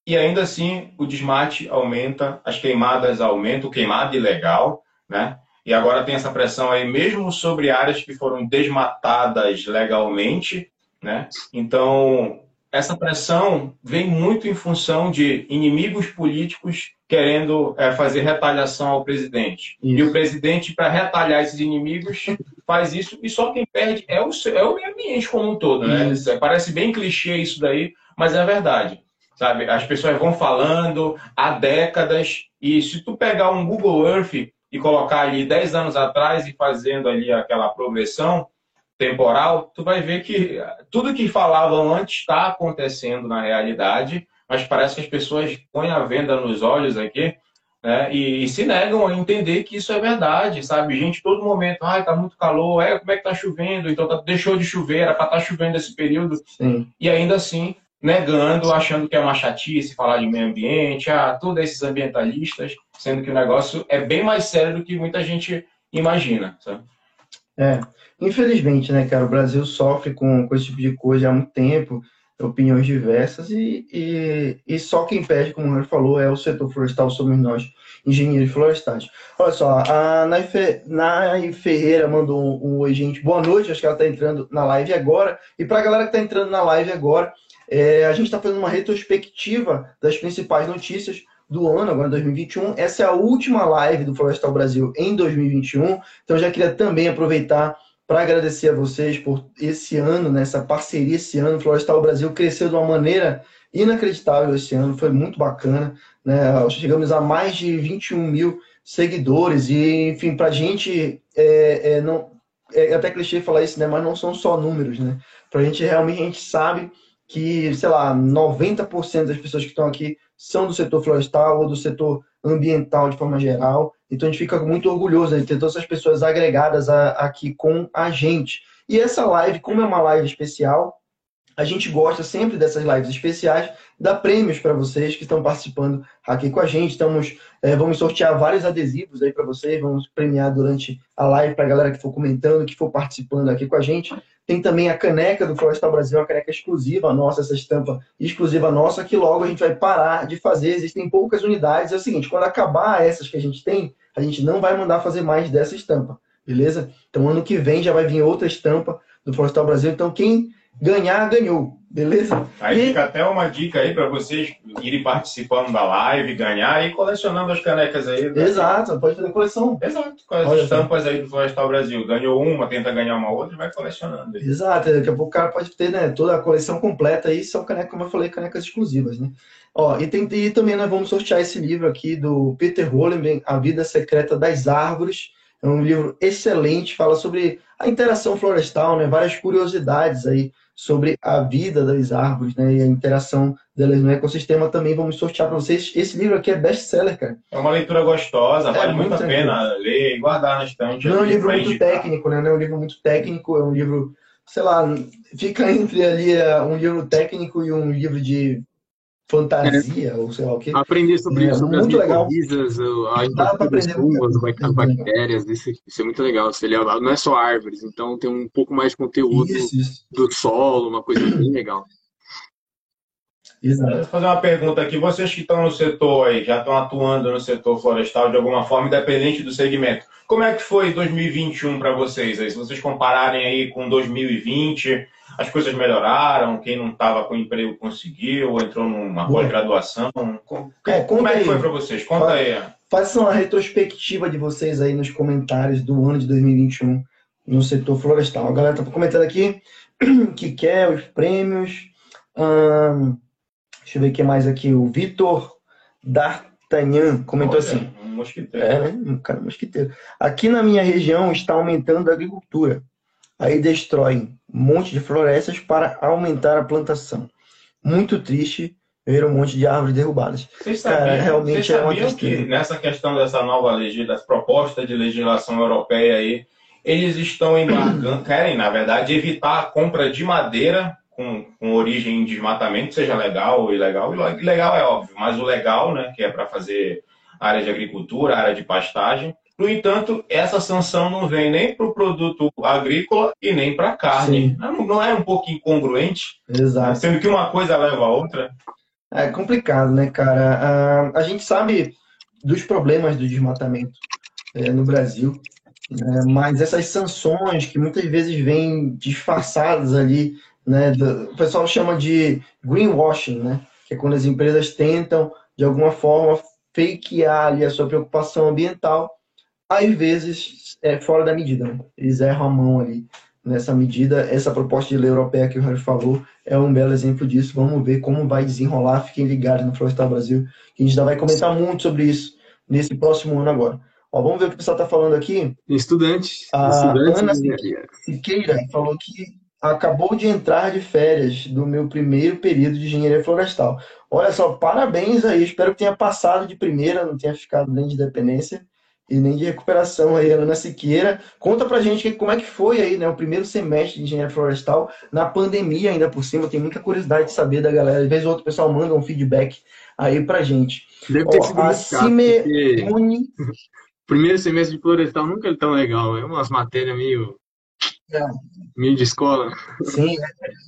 S2: e ainda assim o desmate aumenta, as queimadas aumentam, queimada ilegal, né? E agora tem essa pressão aí, mesmo sobre áreas que foram desmatadas legalmente, né? Então, essa pressão vem muito em função de inimigos políticos querendo é, fazer retaliação ao presidente. Isso. E o presidente, para retalhar esses inimigos, faz isso, e só quem perde é o, é o meio ambiente como um todo, né? Isso. Parece bem clichê isso daí, mas é verdade. Sabe? As pessoas vão falando há décadas, e se tu pegar um Google Earth e colocar ali 10 anos atrás e fazendo ali aquela progressão, temporal, tu vai ver que tudo que falavam antes está acontecendo na realidade, mas parece que as pessoas põem a venda nos olhos aqui né, e, e, se negam a entender que isso é verdade, sabe? Gente, todo momento, ai, tá muito calor, é, como é que tá chovendo? Então tá, deixou de chover, era para estar tá chovendo esse período. Sim. E ainda assim, negando, achando que é uma chatice falar de meio ambiente, ah, todos esses ambientalistas, sendo que o negócio é bem mais sério do que muita gente imagina, sabe?
S1: É, infelizmente, né, cara, o Brasil sofre com, com esse tipo de coisa há muito tempo, opiniões diversas, e, e, e só quem perde, como o Henrique falou, é o setor florestal, somos nós, engenheiros florestais. Olha só, a Nay Ferreira mandou um, um oi, gente. Boa noite, acho que ela está entrando na live agora. E para a galera que está entrando na live agora, é, a gente está fazendo uma retrospectiva das principais notícias do ano, agora 2021. Essa é a última live do Florestal Brasil em 2021. Então, já queria também aproveitar para agradecer a vocês por esse ano, nessa né, parceria esse ano. Florestal Brasil cresceu de uma maneira inacreditável esse ano, foi muito bacana. Né? Chegamos a mais de 21 mil seguidores e, enfim, para a gente, é, é, não, é até clichê falar isso, né? mas não são só números. Né? Para a gente, realmente, a gente sabe que, sei lá, 90% das pessoas que estão aqui são do setor florestal ou do setor ambiental de forma geral. Então a gente fica muito orgulhoso de ter todas essas pessoas agregadas a, aqui com a gente. E essa live, como é uma live especial, a gente gosta sempre dessas lives especiais, dar prêmios para vocês que estão participando aqui com a gente. Estamos, é, vamos sortear vários adesivos aí para vocês, vamos premiar durante a live para a galera que for comentando, que for participando aqui com a gente. Tem também a caneca do Florestal Brasil, a caneca exclusiva nossa, essa estampa exclusiva nossa, que logo a gente vai parar de fazer. Existem poucas unidades. É o seguinte, quando acabar essas que a gente tem, a gente não vai mandar fazer mais dessa estampa, beleza? Então, ano que vem já vai vir outra estampa do Florestal Brasil. Então, quem ganhar, ganhou. Beleza?
S2: Aí e... fica até uma dica aí para vocês irem participando da live, ganhar e colecionando as canecas aí.
S1: Né? Exato, pode fazer coleção.
S2: Exato, com as estampas aí do Florestal Brasil. Ganhou uma, tenta ganhar uma outra e vai colecionando.
S1: Exato, daqui a pouco o cara pode ter né, toda a coleção completa aí, são canecas, como eu falei, canecas exclusivas, né? Ó, e, tem, e também nós vamos sortear esse livro aqui do Peter Hollenben, A Vida Secreta das Árvores. É um livro excelente, fala sobre a interação florestal, né? Várias curiosidades aí sobre a vida das árvores, né, e a interação delas no ecossistema, também vamos sortear para vocês. Esse livro aqui é best-seller, cara.
S2: É uma leitura gostosa, é vale muito, a pena ler e guardar na estante.
S1: Não é um livro muito técnico, né, não é um livro muito técnico, é um livro, sei lá, fica entre ali é, um livro técnico e um livro de fantasia, é. ou sei lá o que.
S3: Aprender sobre,
S1: é,
S3: sobre
S1: muito
S3: as
S1: legal.
S3: a das fungos, as bactérias, isso, isso, é muito legal. Você não é só árvores, então tem um pouco mais de conteúdo isso, isso. do solo, uma coisa bem legal.
S2: Exato. Vou fazer uma pergunta aqui. Vocês que estão no setor aí, já estão atuando no setor florestal de alguma forma, independente do segmento. Como é que foi 2021 para vocês aí? Se vocês compararem aí com 2020, as coisas melhoraram, quem não estava com emprego conseguiu, entrou numa pós-graduação. Como, é, como é que foi para vocês? Conta aí.
S1: Faça uma retrospectiva de vocês aí nos comentários do ano de 2021 no setor florestal. A galera está comentando aqui que quer os prêmios. Hum, deixa eu ver o que mais aqui. O Vitor D'Artagnan comentou Olha, assim.
S2: Um mosquiteiro. É,
S1: né? Um cara mosquiteiro. Aqui na minha região está aumentando a agricultura aí destroem um monte de florestas para aumentar a plantação. Muito triste ver um monte de árvores derrubadas.
S2: Vocês sabiam, Cara, realmente vocês é uma que nessa questão dessa nova legislação, proposta de legislação europeia aí, eles estão embarcando, querem, na verdade, evitar a compra de madeira com, com origem em desmatamento, seja legal ou ilegal. Legal é óbvio, mas o legal, né, que é para fazer área de agricultura, área de pastagem, no entanto, essa sanção não vem nem para o produto agrícola e nem para a carne. Não, não, é um pouco incongruente?
S1: Exato.
S2: Sendo que uma coisa leva a outra.
S1: É complicado, né, cara? A, a gente sabe dos problemas do desmatamento é, no Brasil, né? mas essas sanções que muitas vezes vêm disfarçadas ali, né? Do, o pessoal chama de greenwashing, né? Que é quando as empresas tentam, de alguma forma, fakear ali a sua preocupação ambiental às vezes é fora da medida. Né? Eles erram a mão ali nessa medida. Essa proposta de lei europeia que o Harry falou é um belo exemplo disso. Vamos ver como vai desenrolar. Fiquem ligados no Florestal Brasil, que a gente ainda vai comentar muito sobre isso nesse próximo ano agora. Ó, vamos ver o que o pessoal está falando aqui.
S3: Estudante.
S1: A
S3: Estudante
S1: Ana
S3: de engenharia.
S1: Siqueira falou que acabou de entrar de férias do meu primeiro período de engenharia florestal. Olha só, parabéns aí. Espero que tenha passado de primeira, não tenha ficado nem de dependência e nem de recuperação aí, Ana Siqueira. Conta pra gente como é que foi aí, né, o primeiro semestre de engenharia florestal na pandemia ainda por cima. Tem muita curiosidade de saber da galera. Às vezes o outro pessoal manda um feedback aí pra gente.
S3: Deve ter
S1: Ó,
S3: sido
S1: a
S3: porque
S1: Uni...
S3: primeiro semestre de florestal nunca é tão legal. É umas matérias meio,
S1: É.
S3: meio de escola.
S1: Sim,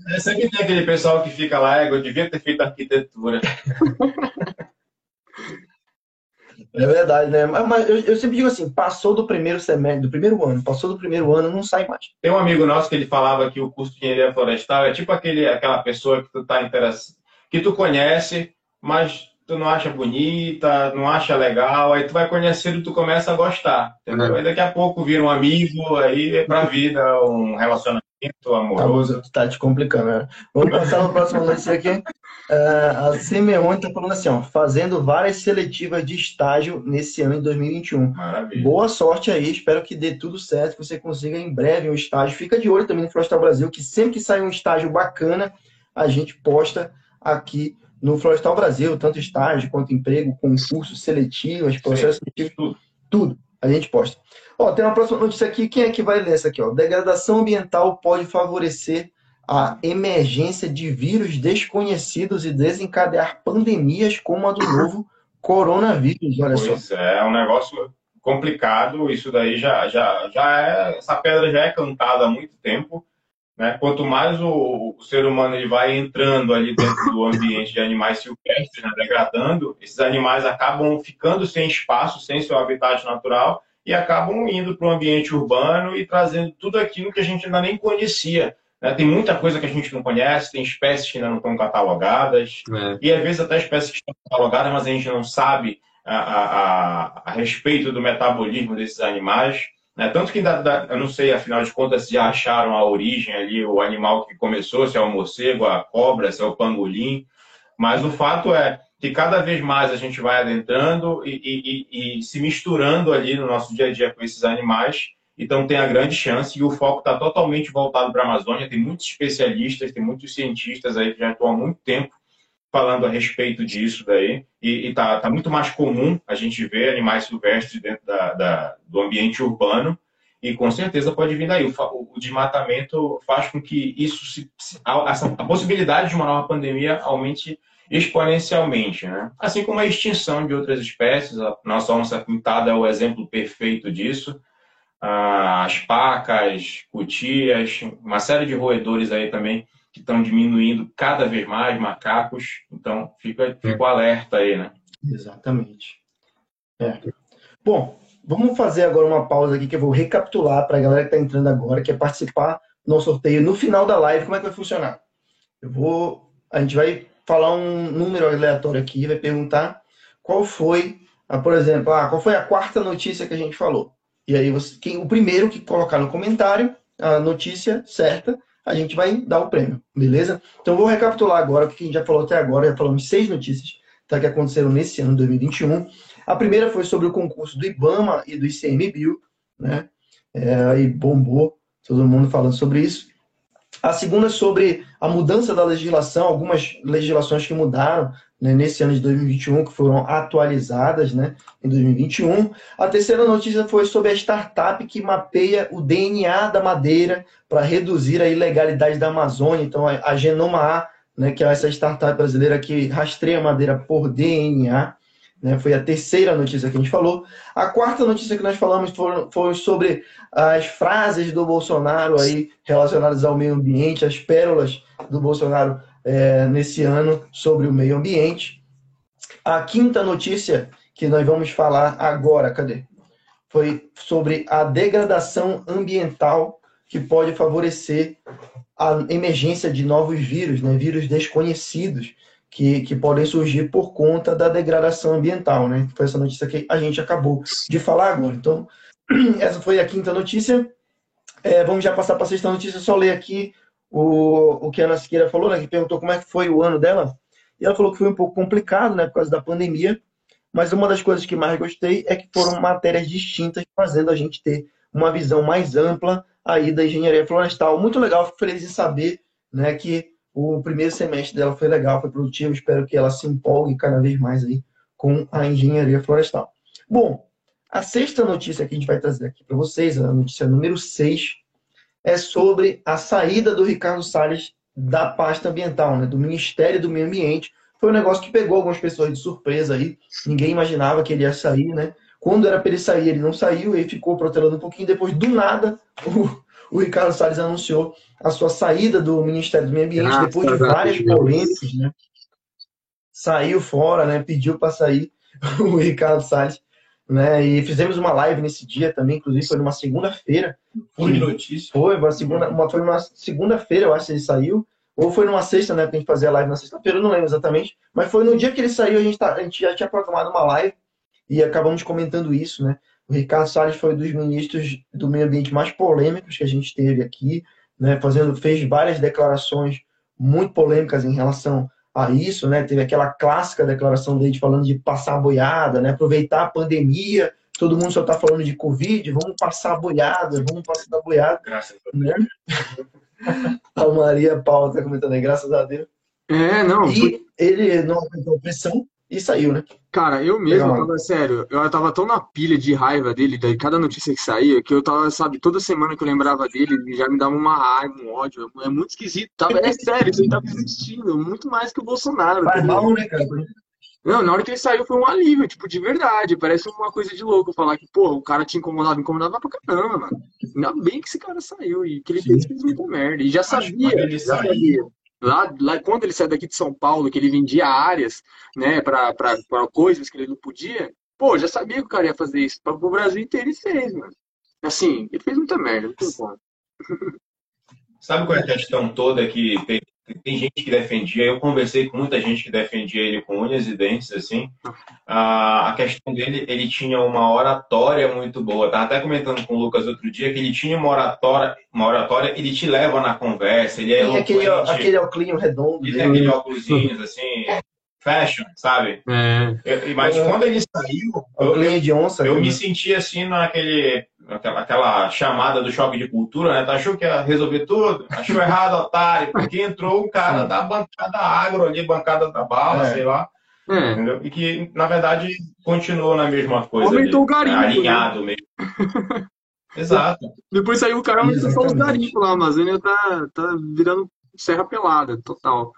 S2: É, Sempre tem aquele pessoal que fica lá, "É, eu devia ter feito arquitetura.
S1: É verdade, né? Mas, eu, eu sempre digo assim, passou do primeiro semestre, do primeiro ano, passou do primeiro ano, não sai mais.
S2: Tem um amigo nosso que ele falava que o curso de engenharia florestal é tipo aquele, aquela pessoa que tu tá interessado, que tu conhece, mas tu não acha bonita, não acha legal, aí tu vai conhecendo e tu começa a gostar, entendeu?
S3: É.
S2: Aí daqui a pouco vira um amigo, aí é pra vida, um relacionamento amoroso.
S1: Tá, tá te complicando, né? Vamos passar a próxima notícia aqui. É, a Simeone está falando assim, ó, fazendo várias seletivas de estágio nesse ano de 2021.
S2: Maravilha.
S1: Boa sorte aí, espero que dê tudo certo, que você consiga em breve um estágio. Fica de olho também no Florestal Brasil, que sempre que sai um estágio bacana, a gente posta aqui no Florestal Brasil, tanto estágio quanto emprego, concursos seletivos, processos seletivos,
S2: Tudo.
S1: tudo. A gente posta. Ó, tem uma próxima notícia aqui. Quem é que vai ler essa aqui? Ó? Degradação ambiental pode favorecer a emergência de vírus desconhecidos e desencadear pandemias como a do novo coronavírus. Olha só.
S2: Pois é, é um negócio complicado. Isso daí já, já, já é. Essa pedra já é cantada há muito tempo. Né? Quanto mais o, o ser humano ele vai entrando ali dentro do ambiente de animais silvestres, né, degradando, esses animais acabam ficando sem espaço, sem seu habitat natural e acabam indo para o ambiente urbano e trazendo tudo aquilo que a gente ainda nem conhecia. Né? Tem muita coisa que a gente não conhece, tem espécies que ainda não estão catalogadas,
S3: né?
S2: e às vezes até espécies que estão catalogadas, mas a gente não sabe a, a, a, a respeito do metabolismo desses animais. Né? Tanto que ainda, dá- eu não sei, afinal de contas, se já acharam a origem ali, o animal que começou, se é o morcego, a cobra, se é o pangolim. Mas o fato é que cada vez mais a gente vai adentrando e, e- e- e se misturando ali no nosso dia a dia com esses animais. Então tem a grande chance e o foco está totalmente voltado para a Amazônia. Tem muitos especialistas, tem muitos cientistas aí que já estão há muito tempo falando a respeito disso daí. E está tá muito mais comum a gente ver animais silvestres dentro da- da- do ambiente urbano. E com certeza pode vir daí. O, o desmatamento faz com que isso se, a, a possibilidade de uma nova pandemia aumente exponencialmente, né? Assim como a extinção de outras espécies, a nossa onça pintada é o exemplo perfeito disso. Ah, As pacas, cutias, uma série de roedores aí também que estão diminuindo cada vez mais, macacos. Então, fica, fica o alerta aí, né?
S1: Exatamente. É. Bom, vamos fazer agora uma pausa aqui que eu vou recapitular para a galera que está entrando agora, que é participar do sorteio no final da live. Como é que vai funcionar? Eu vou, a gente vai falar um número aleatório aqui, vai perguntar qual foi, por exemplo, ah, qual foi a quarta notícia que a gente falou. E aí você, quem, o primeiro que colocar no comentário a notícia certa, a gente vai dar o prêmio, beleza? Então vou recapitular agora o que a gente já falou até agora, já falamos seis notícias tá, que aconteceram nesse ano 2021. A primeira foi sobre o concurso do IBAMA e do ICMBio, né? É, aí bombou, todo mundo falando sobre isso. A segunda é sobre a mudança da legislação, algumas legislações que mudaram né, nesse ano de 2021, que foram atualizadas né, em 2021. A terceira notícia foi sobre a startup que mapeia o DNA da madeira para reduzir a ilegalidade da Amazônia. Então, a a Genoma A né, que é essa startup brasileira que rastreia madeira por DNA. Né, foi a terceira notícia que a gente falou. A quarta notícia que nós falamos foi, foi sobre as frases do Bolsonaro aí relacionadas ao meio ambiente, as pérolas do Bolsonaro é, nesse ano sobre o meio ambiente. A quinta notícia que nós vamos falar agora, cadê? Foi sobre a degradação ambiental que pode favorecer a emergência de novos vírus, né, vírus desconhecidos, que, que podem surgir por conta da degradação ambiental. Né? Foi essa notícia que a gente acabou de falar agora. Então, essa foi a quinta notícia. É, vamos já passar para a sexta notícia, só ler aqui o, o que a Ana Siqueira falou, né, que perguntou como é que foi o ano dela. E ela falou que foi um pouco complicado, né, por causa da pandemia, mas uma das coisas que mais gostei é que foram matérias distintas, fazendo a gente ter uma visão mais ampla aí da engenharia florestal. Muito legal, fico feliz em saber né, que o primeiro semestre dela foi legal, foi produtivo. Espero que ela se empolgue cada vez mais aí com a engenharia florestal. Bom, a sexta notícia que a gente vai trazer aqui para vocês, a notícia número 6, é sobre a saída do Ricardo Salles da pasta ambiental, né, do Ministério do Meio Ambiente. Foi um negócio que pegou algumas pessoas de surpresa aí. Ninguém imaginava que ele ia sair, né? Quando era para ele sair, ele não saiu, ele ficou protelando um pouquinho. Depois, do nada, o, o Ricardo Salles anunciou a sua saída do Ministério do Meio Ambiente, ah, depois de várias polêmicas, né? Saiu fora, né? Pediu para sair o Ricardo Salles. Né? E fizemos uma live nesse dia também, inclusive foi numa segunda-feira.
S2: Foi notícia.
S1: Foi, uma segunda, uma, foi numa segunda-feira, eu acho que ele saiu. Ou foi numa sexta, né? Que a gente fazia a live na sexta-feira, eu não lembro exatamente. Mas foi no dia que ele saiu, a gente, tá, a gente já tinha programado uma live e acabamos comentando isso, né? O Ricardo Salles foi um dos ministros do meio ambiente mais polêmicos que a gente teve aqui, né? Fazendo, fez várias declarações muito polêmicas em relação a isso, né? Teve aquela clássica declaração dele falando de passar a boiada, né? Aproveitar a pandemia, todo mundo só está falando de Covid, vamos passar a boiada, vamos passar a boiada. Graças a Deus. Né? a Maria Paula está comentando aí, graças a Deus.
S3: É, não.
S1: E ele não aguentou pressão e saiu, né?
S3: Cara, eu mesmo, tava, sério, eu tava tão na pilha de raiva dele, de cada notícia que saía, que eu tava, sabe, toda semana que eu lembrava dele, ele já me dava uma raiva, um ódio. É muito esquisito. Tava, é sério, isso aí tava existindo, muito mais que o Bolsonaro.
S1: Faz mal, né, cara?
S3: Não, na hora que ele saiu foi um alívio, tipo, de verdade. Parece uma coisa de louco falar que, pô, o cara te incomodava, incomodava pra caramba, mano. Ainda bem que esse cara saiu e que ele fez, fez muita merda. E já sabia, já sabia. Lá, lá, quando ele saiu daqui de São Paulo, que ele vendia áreas, né, para coisas que ele não podia, pô, já sabia que o cara ia fazer isso. Para o Brasil inteiro ele fez, mano. Assim, ele fez muita merda, muito bom.
S2: Sabe qual é a questão toda que tem, tem gente que defendia, eu conversei com muita gente que defendia ele com unhas e dentes, assim. a questão dele, ele tinha uma oratória muito boa. Tava até comentando com o Lucas outro dia que ele tinha uma oratória, uma oratória, ele te leva na conversa, ele é
S1: e aquele, aquele óculos redondo.
S2: Ele tem aquele óculos assim, fashion, sabe? É. mas quando ele saiu,
S1: eu, de onça,
S2: eu, eu me senti assim naquele aquela, aquela chamada do choque de cultura, né? Tu achou que ia resolver tudo? Achou errado, otário, porque entrou um cara da bancada agro ali, bancada da bala, é. sei lá. É. Entendeu? E que, na verdade, continuou na mesma coisa.
S3: Aumentou ali, o garimpo.
S2: Né? Alinhado né? mesmo. Exato.
S3: Depois saiu o cara aumentou só os garimpos lá. A Amazônia tá, tá virando serra pelada, total.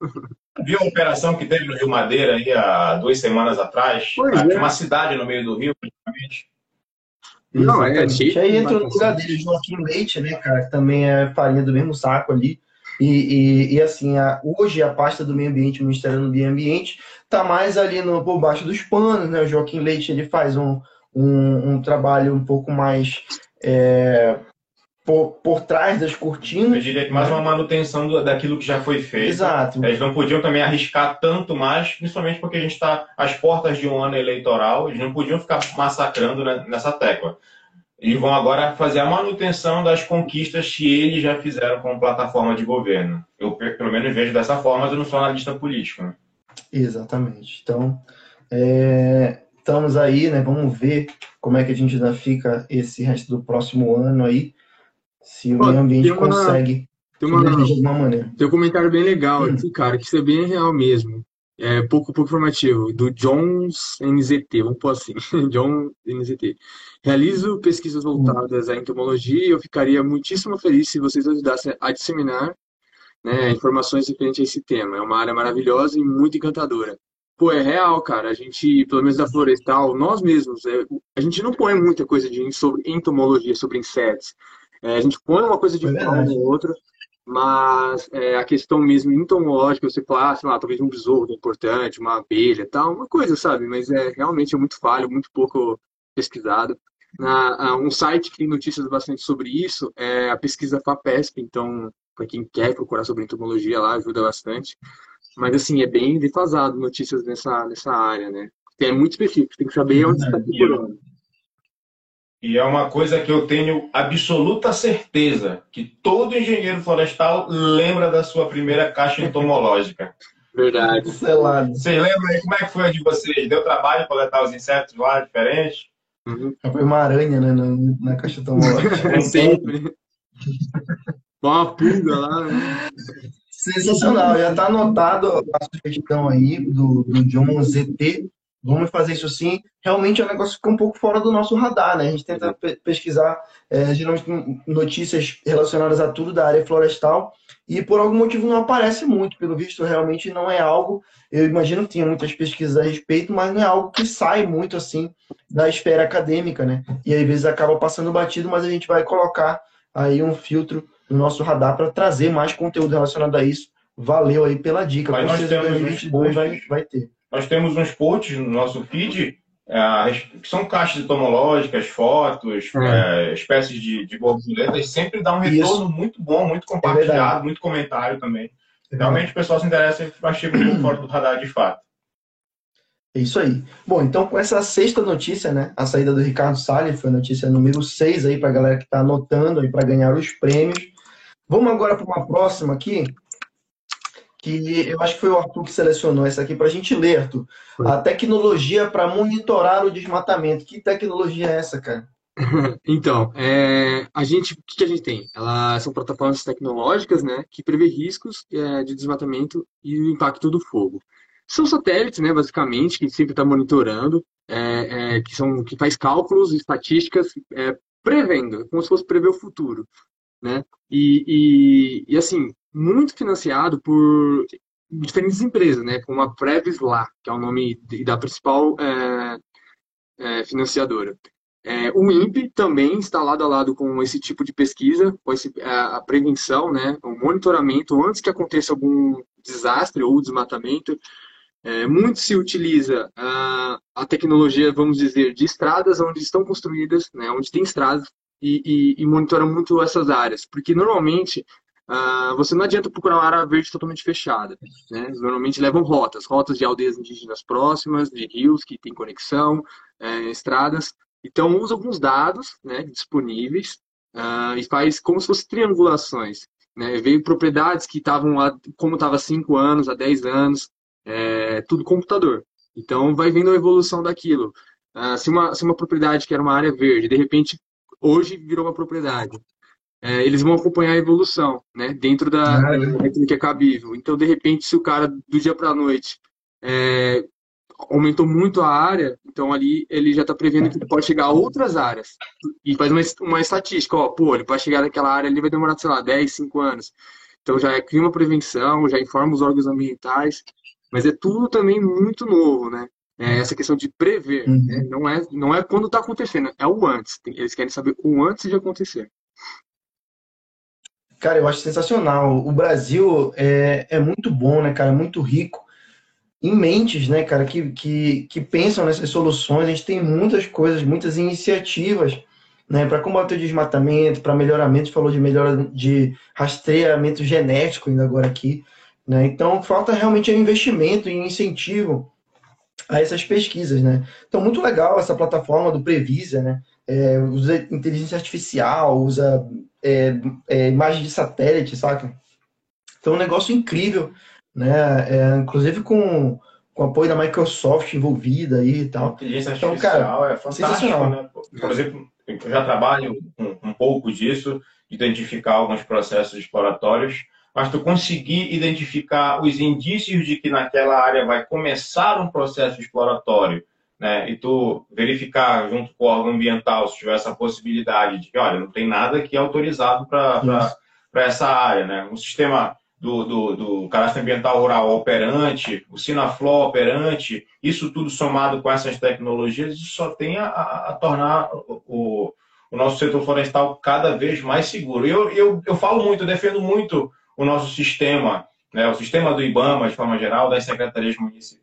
S2: Viu a operação que teve no Rio Madeira aí há duas semanas atrás? Pois é. Uma cidade no meio do Rio, praticamente.
S1: Não, é cheio. Aí entra no lugar dele, Joaquim Leite, né, cara, que também é farinha do mesmo saco ali. E, e, e assim, a, hoje a pasta do meio ambiente, o Ministério do Meio Ambiente, tá mais ali no, por baixo dos panos, né? O Joaquim Leite ele faz um, um, um trabalho um pouco mais é, por, por trás das cortinas.
S2: Eu diria que mais uma manutenção do, daquilo que já foi feito.
S1: Exato.
S2: Eles não podiam também arriscar tanto mais, principalmente porque a gente está às portas de um ano eleitoral, eles não podiam ficar massacrando nessa tecla. Eles vão agora fazer a manutenção das conquistas que eles já fizeram como plataforma de governo. Eu, pelo menos, vejo dessa forma, mas eu não sou analista político. Né?
S1: Exatamente. Então, é, estamos aí, né? Vamos ver como é que a gente ainda fica esse resto do próximo ano aí se o meio ambiente uma, consegue
S3: tem uma, de maneira. Tem um comentário bem legal hum. aqui, cara, que isso é bem real mesmo. É pouco, pouco informativo, do Jones NZT, vamos pôr assim, John NZT. Realizo pesquisas voltadas à entomologia e eu ficaria muitíssimo feliz se vocês ajudassem a disseminar né, informações referentes a esse tema. É uma área maravilhosa e muito encantadora. Pô, é real, cara. A gente, pelo menos da florestal, nós mesmos, é, a gente não põe muita coisa de, sobre entomologia, sobre insetos. É, a gente põe uma coisa de é forma ou outra, mas é, a questão mesmo entomológica, você fala, ah, sei lá, talvez um besouro é importante, uma abelha tal, uma coisa, sabe? Mas é realmente é muito falho, muito pouco pesquisado. Na, um site que tem notícias bastante sobre isso é a pesquisa FAPESP, então, para quem quer procurar sobre entomologia lá, ajuda bastante. Mas, assim, é bem defasado notícias nessa, nessa área, né? É muito específico, tem que saber onde está procurando.
S2: E é uma coisa que eu tenho absoluta certeza que todo engenheiro florestal lembra da sua primeira caixa entomológica.
S3: Verdade.
S1: Selado.
S2: Vocês lembram aí como é que foi a de vocês? Deu trabalho coletar os insetos lá, diferentes?
S1: Uhum. Foi uma aranha, né, na, na caixa tomológica.
S3: É sempre. Uma pulga lá, né?
S1: Sensacional, já está anotado a sugestão aí do, do John ZT. Vamos fazer isso sim. Realmente é um negócio que fica um pouco fora do nosso radar, né? A gente tenta pe pesquisar é, geralmente notícias relacionadas a tudo da área florestal e por algum motivo não aparece muito. Pelo visto, realmente não é algo. Eu imagino que tinha muitas pesquisas a respeito, mas não é algo que sai muito assim da esfera acadêmica, né? E às vezes acaba passando batido, mas a gente vai colocar aí um filtro no nosso radar para trazer mais conteúdo relacionado a isso. Valeu aí pela dica.
S2: Mas nós temos 2022
S1: vai, vai ter.
S2: Nós temos uns posts no nosso feed é, que são caixas entomológicas, fotos, é. É, espécies de, de borboletas, sempre dá um retorno Isso. muito bom, muito é compartilhado, muito comentário também. Realmente o pessoal se interessa, mas chega um pouco fora do radar de fato.
S1: É isso aí. Bom, então com essa sexta notícia, né, a saída do Ricardo Salles, foi a notícia número 6 aí para a galera que está anotando aí para ganhar os prêmios. Vamos agora para uma próxima aqui, que eu acho que foi o Arthur que selecionou essa aqui para a gente ler, Arthur. A tecnologia para monitorar o desmatamento. Que tecnologia é essa, cara?
S3: Então, é, a gente, o que, que, a gente tem? Elas são plataformas tecnológicas, né, que prevê riscos é, de desmatamento e o impacto do fogo. São satélites, né, basicamente, que sempre está monitorando, é, é, que são que faz cálculos, estatísticas, é, prevendo, como se fosse prever o futuro né? E, e, e, assim, muito financiado por diferentes empresas, né? Como a Previsla, que é o nome da principal é, é, financiadora. É, o INPE também está lado a lado com esse tipo de pesquisa, com esse, a, a prevenção, né? O monitoramento antes que aconteça algum desastre ou desmatamento. É, muito se utiliza a, a tecnologia, vamos dizer, de estradas onde estão construídas, né, onde tem estradas, e, e, e monitora muito essas áreas, porque normalmente uh, você não adianta procurar uma área verde totalmente fechada. Né? Normalmente levam rotas, rotas de aldeias indígenas próximas, de rios que têm conexão, é, estradas. Então usa alguns dados né, disponíveis uh, e faz como se fossem triangulações. Né? Veio propriedades que estavam como estava há 5 anos, há 10 anos, é, tudo computador. Então vai vendo a evolução daquilo. Uh, se, uma, se uma propriedade que era uma área verde, de repente hoje virou uma propriedade. É, eles vão acompanhar a evolução, né, dentro da daquilo que é cabível. Então, de repente, se o cara do dia para a noite é, aumentou muito a área, então ali ele já está prevendo que pode chegar a outras áreas e faz uma, uma estatística, ó, pô, ele pode chegar naquela área, ele vai demorar, sei lá, 10, 5 anos. Então já é, cria uma prevenção, já informa os órgãos ambientais, mas é tudo também muito novo, né? é essa questão de prever. Uhum. Né? Não, é, não é quando está acontecendo, é o antes. Eles querem saber o antes de acontecer.
S1: Cara, eu acho sensacional. O Brasil é, é muito bom, né, cara? Muito rico em mentes, né, cara, que, que, que pensam nessas soluções. A gente tem muitas coisas, muitas iniciativas, né, para combater o desmatamento, para melhoramento. Falou de melhora de rastreamento genético ainda agora aqui, né? Então falta realmente investimento e incentivo a essas pesquisas, né? Então, muito legal essa plataforma do Previsa, né? É, usa inteligência artificial, usa é, é, imagem de satélite, saca? Então, é um negócio incrível, né? É, inclusive com, com apoio da Microsoft envolvida aí e tal.
S2: Inteligência então, artificial cara, é fantástico, né? Por exemplo, eu já trabalho um, um pouco disso, identificar alguns processos exploratórios, mas tu conseguir identificar os indícios de que naquela área vai começar um processo exploratório, né? E tu verificar junto com o órgão ambiental se tiver essa possibilidade de que, olha, não tem nada que é autorizado para essa área, né? Um sistema do, do, do cadastro ambiental rural operante, o Sinaflor operante, isso tudo somado com essas tecnologias, isso só tem a, a, a tornar o, o nosso setor florestal cada vez mais seguro. Eu, eu, eu falo muito, eu defendo muito o nosso sistema, né, o sistema do IBAMA, de forma geral, das secretarias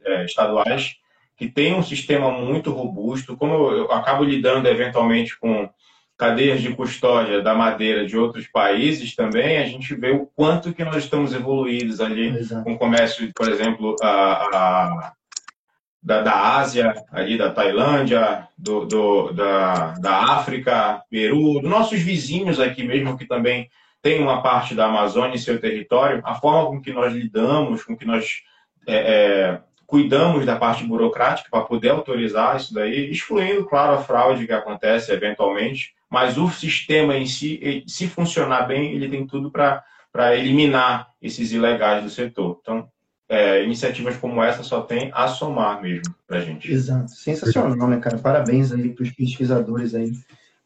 S2: é, estaduais, que tem um sistema muito robusto. Como eu acabo lidando eventualmente com cadeias de custódia da madeira de outros países também, a gente vê o quanto que nós estamos evoluídos ali Exato. com o comércio, por exemplo, a, a, da, da Ásia, ali da Tailândia, do, do, da, da África, Peru, dos nossos vizinhos aqui mesmo, que também tem uma parte da Amazônia em seu território, a forma com que nós lidamos, com que nós é, é, cuidamos da parte burocrática para poder autorizar isso daí, excluindo, claro, a fraude que acontece eventualmente, mas o sistema em si, se funcionar bem, ele tem tudo para eliminar esses ilegais do setor. Então, é, iniciativas como essa só tem a somar mesmo para a gente.
S1: Exato, sensacional, né, cara? Parabéns aí para os pesquisadores aí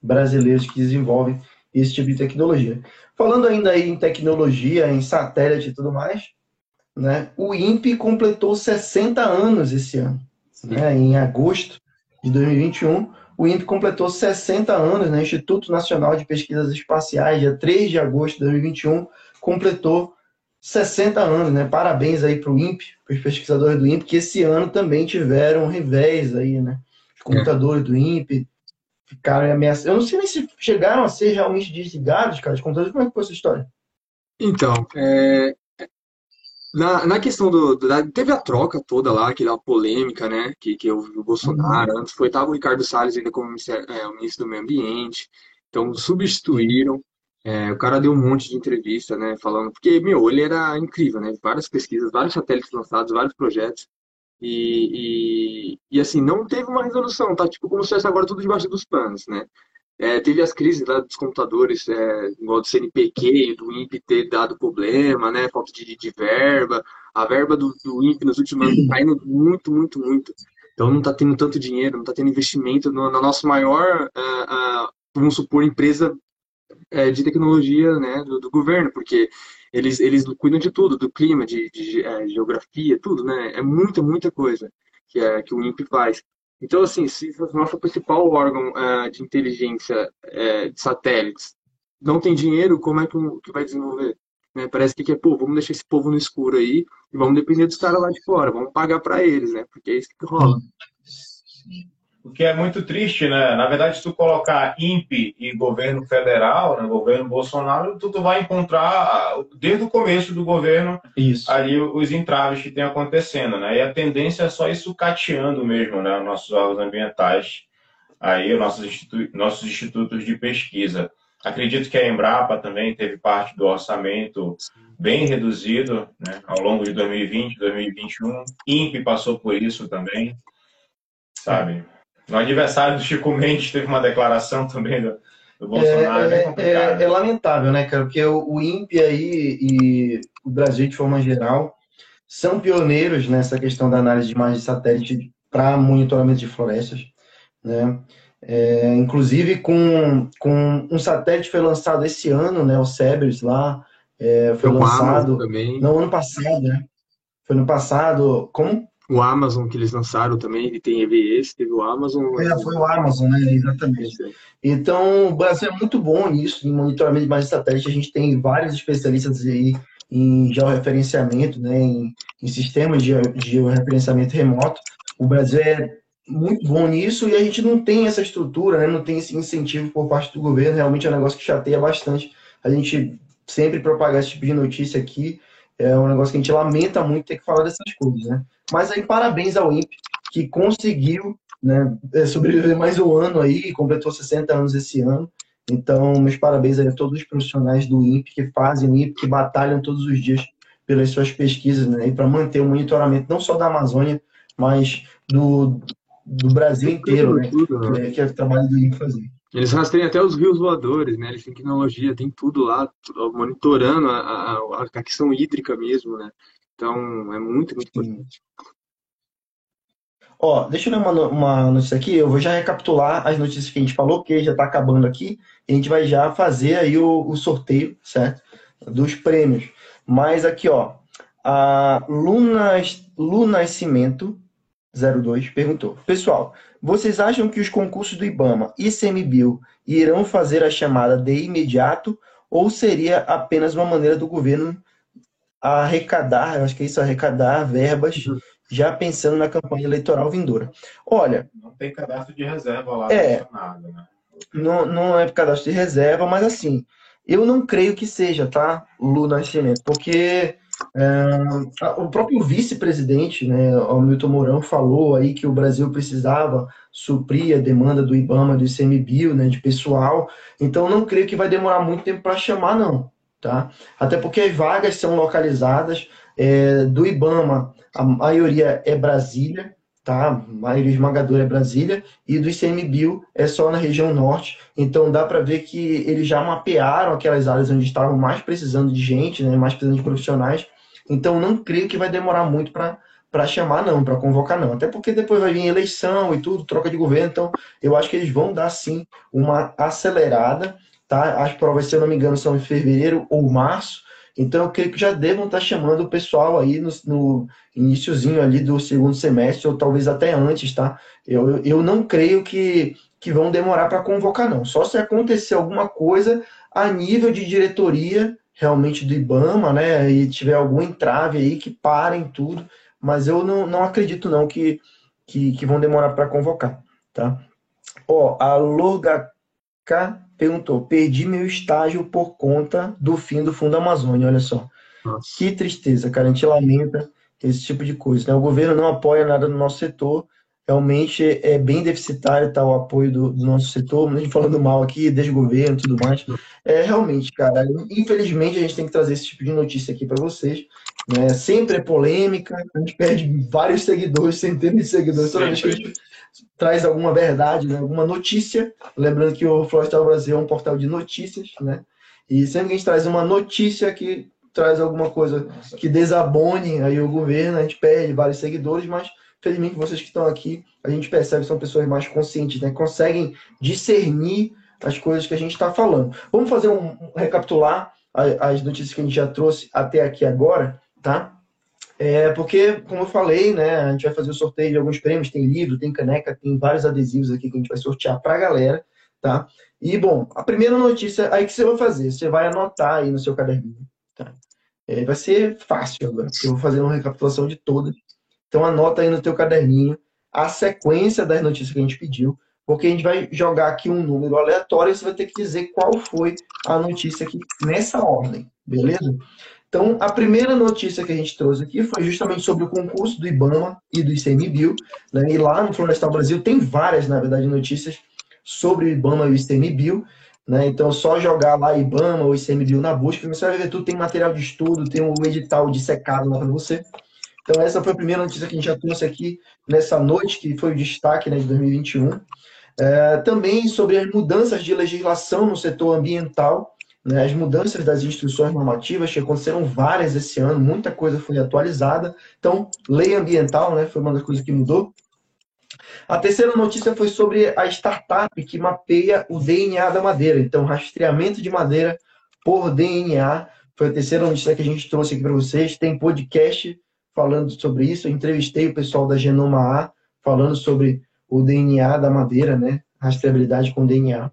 S1: brasileiros que desenvolvem esse tipo de tecnologia. Falando ainda aí em tecnologia, em satélite e tudo mais, né? O INPE completou 60 anos esse ano, né? Em agosto de 2021, o INPE completou 60 anos, né? Instituto Nacional de Pesquisas Espaciais, dia 3 de agosto de 2021, completou 60 anos, né? Parabéns aí para o INPE, para os pesquisadores do INPE, que esse ano também tiveram revés aí, né? Os computadores é. do INPE ficaram ameaçados. Eu não sei nem se chegaram a ser realmente desligados, cara, os computadores. Como é que foi essa história?
S3: Então, é... na, na questão do, da, Teve a troca toda lá, aquela polêmica, né? Que, que o Bolsonaro, antes foi, tava o Ricardo Salles ainda como é, o ministro do Meio Ambiente. Então, substituíram. É, o cara deu um monte de entrevista, né, falando, porque, meu, ele era incrível, né, várias pesquisas, vários satélites lançados, vários projetos, e, e, e assim, não teve uma resolução, tá, tipo, como se fosse agora tudo debaixo dos panos, né, é, teve as crises lá dos computadores, é, igual do CNPq, do INPE ter dado problema, né, falta de, de verba, a verba do, do INPE nos últimos anos tá caindo muito, muito, muito, então não tá tendo tanto dinheiro, não tá tendo investimento no, na nossa maior, uh, uh, vamos supor, empresa é, de tecnologia né, do, do, governo, porque eles, eles cuidam de tudo, do clima, de, de é, geografia, tudo, né? É muita, muita coisa que, é, que o INPE faz. Então, assim, se o nosso principal órgão é, de inteligência é, de satélites não tem dinheiro, como é que, que vai desenvolver? Né? Parece que, é, pô, vamos deixar esse povo no escuro aí e vamos depender dos caras lá de fora, vamos pagar para eles, né? Porque é isso que rola.
S2: O que é muito triste, né? Na verdade, se tu colocar INPE e governo federal, né, governo Bolsonaro, tu, tu vai encontrar, desde o começo do governo, Isso. ali os entraves que tem acontecendo, né? E a tendência é só ir sucateando mesmo, né? Nossos órgãos ambientais, aí, nossos, institu nossos institutos de pesquisa. Acredito que a Embrapa também teve parte do orçamento bem reduzido né, ao longo de 2020, 2021. INPE passou por isso também, sabe? No aniversário do Chico Mendes teve uma declaração também do, do Bolsonaro.
S1: É, é, é, é, lamentável, né, cara? Porque o, o INPE aí e o Brasil, de forma geral, são pioneiros nessa questão da análise de imagens de satélite para monitoramento de florestas. Né? É, inclusive com, com um satélite que foi lançado esse ano, né, o Cerberus lá, é, foi, foi lançado no ano passado, né? Foi no passado, como?
S3: O Amazon que eles lançaram também, ele tem EVS, teve o Amazon.
S1: É, foi o Amazon, né? Exatamente. Então, o Brasil é muito bom nisso, em monitoramento de de satélite. A gente tem vários especialistas aí em georreferenciamento, né? em, em sistemas de georreferenciamento remoto. O Brasil é muito bom nisso e a gente não tem essa estrutura, né? não tem esse incentivo por parte do governo. Realmente é um negócio que chateia bastante. A gente sempre propagar esse tipo de notícia aqui. É um negócio que a gente lamenta muito ter que falar dessas coisas, né? Mas aí, parabéns ao INPE, que conseguiu né, é, sobreviver mais um ano aí, completou 60 anos esse ano. Então, meus parabéns a todos os profissionais do INPE que fazem o INPE, que batalham todos os dias pelas suas pesquisas, né, e para manter o monitoramento não só da Amazônia, mas do, do Brasil inteiro, né, né, que é o trabalho do INPE fazer.
S3: Eles rastreiam até os rios voadores, né? Eles têm tecnologia, tem tudo lá, monitorando a, a, a questão hídrica mesmo, né? Então, é muito, muito importante.
S1: Ó, deixa eu ler uma, uma notícia aqui. Eu vou já recapitular as notícias que a gente falou, porque já está acabando aqui. E a gente vai já fazer aí o, o sorteio, certo? Dos prêmios. Mas aqui, ó. A Luna, Luna Nascimento 02 perguntou: Pessoal, vocês acham que os concursos do IBAMA e CMBio irão fazer a chamada de imediato ou seria apenas uma maneira do governo arrecadar, eu acho que é isso, arrecadar verbas uhum. já pensando na campanha eleitoral vindoura. Olha.
S2: Não tem cadastro de reserva lá
S1: é, né? Não, não é cadastro de reserva, mas assim, eu não creio que seja, tá, Lu Nascimento, porque é, o próprio vice-presidente, né, o Milton Mourão, falou aí que o Brasil precisava suprir a demanda do IBAMA, do ICMBio, né, de pessoal, então não creio que vai demorar muito tempo para chamar, não tá? Até porque as vagas são localizadas é, do IBAMA, a maioria é Brasília, tá? A maioria esmagadora é Brasília, e do ICMBio é só na região norte. Então dá para ver que eles já mapearam aquelas áreas onde estavam mais precisando de gente, né? mais precisando de profissionais. Então não creio que vai demorar muito para chamar não, para convocar não. Até porque depois vai vir eleição e tudo, troca de governo, então eu acho que eles vão dar sim uma acelerada, tá? As provas, se eu não me engano, são em fevereiro ou março. Então, eu creio que já devam estar chamando o pessoal aí no, no iníciozinho ali do segundo semestre, ou talvez até antes, tá? Eu, eu não creio que, que vão demorar para convocar, não. Só se acontecer alguma coisa a nível de diretoria, realmente do IBAMA, né? E tiver algum entrave aí que parem tudo. Mas eu não, não acredito, não, que, que, que vão demorar para convocar, tá? Ó, a Logaca perguntou: perdi meu estágio por conta do fim do Fundo Amazônia. Olha só. Nossa. Que tristeza, cara. A gente lamenta esse tipo de coisa. Né? O governo não apoia nada no nosso setor. Realmente é bem deficitário tá, o apoio do, do nosso setor, nem falando mal aqui, desde o governo e tudo mais. É, realmente, cara, infelizmente a gente tem que trazer esse tipo de notícia aqui para vocês. Né? Sempre é polêmica, a gente perde vários seguidores, centenas de seguidores toda vez que a gente traz alguma verdade, né? alguma notícia. Lembrando que o Florestal Brasil é um portal de notícias, né? E sempre que a gente traz uma notícia que traz alguma coisa que desabone aí o governo, a gente perde vários seguidores, mas felizmente vocês que estão aqui, a gente percebe que são pessoas mais conscientes, né? Conseguem discernir as coisas que a gente está falando. Vamos fazer um, um recapitular as notícias que a gente já trouxe até aqui agora, tá? É porque, como eu falei, né, a gente vai fazer o sorteio de alguns prêmios, tem livro, tem caneca, tem vários adesivos aqui que a gente vai sortear para a galera, tá? E, bom, a primeira notícia aí que você vai fazer, você vai anotar aí no seu caderninho, tá? É, vai ser fácil agora, porque eu vou fazer uma recapitulação de todas. Então, anota aí no teu caderninho a sequência das notícias que a gente pediu, porque a gente vai jogar aqui um número aleatório e você vai ter que dizer qual foi a notícia aqui nessa ordem, beleza? Então, a primeira notícia que a gente trouxe aqui foi justamente sobre o concurso do IBAMA e do ICMBio. Né? E lá no Florestal Brasil tem várias, na verdade, notícias sobre o IBAMA e o ICMBio. Né? Então, só jogar lá IBAMA ou ICMBio na busca, você vai ver tudo. Tem material de estudo, tem um edital de secado lá para você. Então, essa foi a primeira notícia que a gente já trouxe aqui nessa noite, que foi o destaque né, de 2021. É, também sobre as mudanças de legislação no setor ambiental né, as mudanças das instruções normativas, que aconteceram várias esse ano, muita coisa foi atualizada. Então, lei ambiental né, foi uma das coisas que mudou. A terceira notícia foi sobre a startup que mapeia o DNA da madeira. Então, rastreamento de madeira por DNA foi a terceira notícia que a gente trouxe aqui para vocês. Tem podcast falando sobre isso. Eu entrevistei o pessoal da Genoma A falando sobre o DNA da madeira, né? Rastreabilidade com DNA.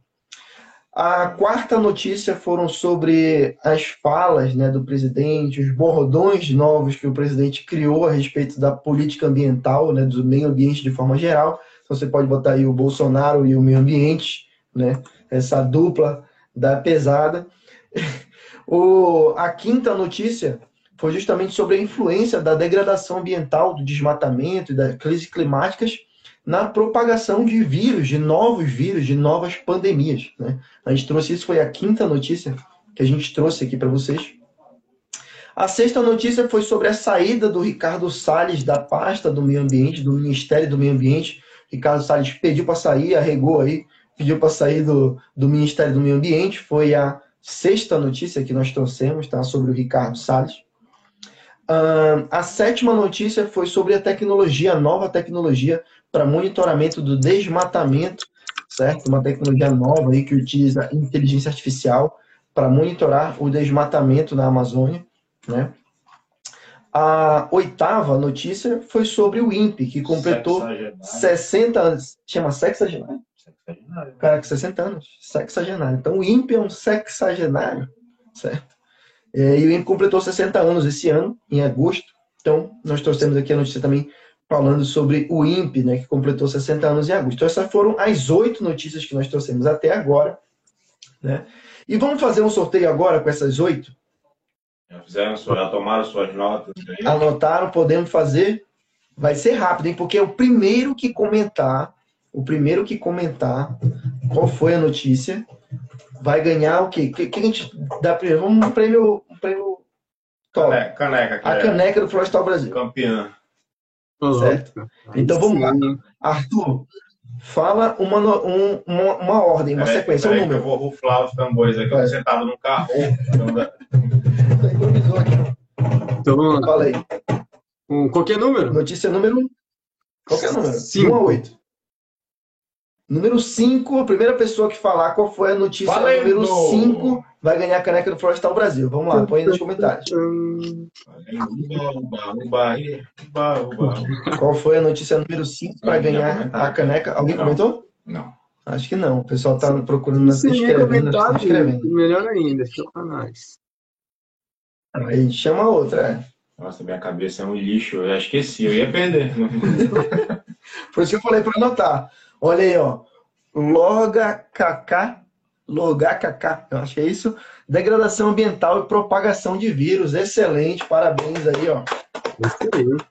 S1: A quarta notícia foram sobre as falas né, do presidente, os bordões novos que o presidente criou a respeito da política ambiental, né, do meio ambiente de forma geral. Então você pode botar aí o Bolsonaro e o meio ambiente, né, essa dupla da pesada. O, a quinta notícia foi justamente sobre a influência da degradação ambiental, do desmatamento e das crises climáticas na propagação de vírus, de novos vírus, de novas pandemias. Né? A gente trouxe isso, foi a quinta notícia que a gente trouxe aqui para vocês. A sexta notícia foi sobre a saída do Ricardo Salles da pasta do meio ambiente, do Ministério do Meio Ambiente. Ricardo Salles pediu para sair, arregou aí, pediu para sair do, do Ministério do Meio Ambiente. Foi a sexta notícia que nós trouxemos, tá? Sobre o Ricardo Salles. Uh, a sétima notícia foi sobre a tecnologia, a nova tecnologia para monitoramento do desmatamento, certo? Uma tecnologia nova aí que utiliza inteligência artificial para monitorar o desmatamento na Amazônia, né? A oitava notícia foi sobre o INPE, que completou 60 anos. Chama sexagenário? Sexagenário. Cara, com 60 anos. Sexagenário. Então, o INPE é um sexagenário, certo? É, e o INPE completou 60 anos esse ano, em agosto. Então, nós trouxemos aqui a notícia também falando sobre o INPE, né, que completou 60 anos em agosto. Então, essas foram as oito notícias que nós trouxemos até agora. Né? E vamos fazer um sorteio agora com essas oito?
S2: Já fizeram, já tomaram suas notas?
S1: Aí. Anotaram, podemos fazer. Vai ser rápido, hein? Porque é o primeiro que comentar, o primeiro que comentar qual foi a notícia, vai ganhar o quê? O que, que a gente dá primeiro? Vamos um prêmio, um prêmio top.
S2: Caneca, caneca.
S1: A
S2: é
S1: caneca do Florestal Brasil.
S2: Campeã.
S1: Certo. Então vamos lá. Arthur, fala uma, um- uma, uma ordem, uma
S2: Peraí,
S1: sequência, um
S2: que eu
S1: número.
S2: vou ruflar os tambores aqui. Eu tô sentado num carro. Então
S1: improvisou aqui.
S3: Então vamos lá.
S1: Fala aí.
S3: Um, qualquer número?
S1: Notícia número. Qualquer número.
S3: Cinco.
S1: 1 a 8. Número 5, a primeira pessoa que falar qual foi a notícia
S2: Valendo!
S1: número 5 vai ganhar a caneca do Florestal Brasil. Vamos lá, põe aí nos comentários. Qual foi a notícia número 5 para ganhar a caneca? Alguém comentou?
S2: Não.
S1: Acho que não. O pessoal tá procurando, na
S3: Se
S1: escrevendo,
S3: comentar,
S1: tá escrevendo.
S3: melhor ainda, fica pra nós.
S1: Aí chama outra. é.
S2: Nossa, minha cabeça é um lixo. Eu já esqueci. Eu ia perder.
S1: Por isso que eu falei para anotar. Olha aí, ó. LogaKK, LogaKK, eu acho que é isso. Degradação ambiental e propagação de vírus. Excelente, parabéns aí, ó.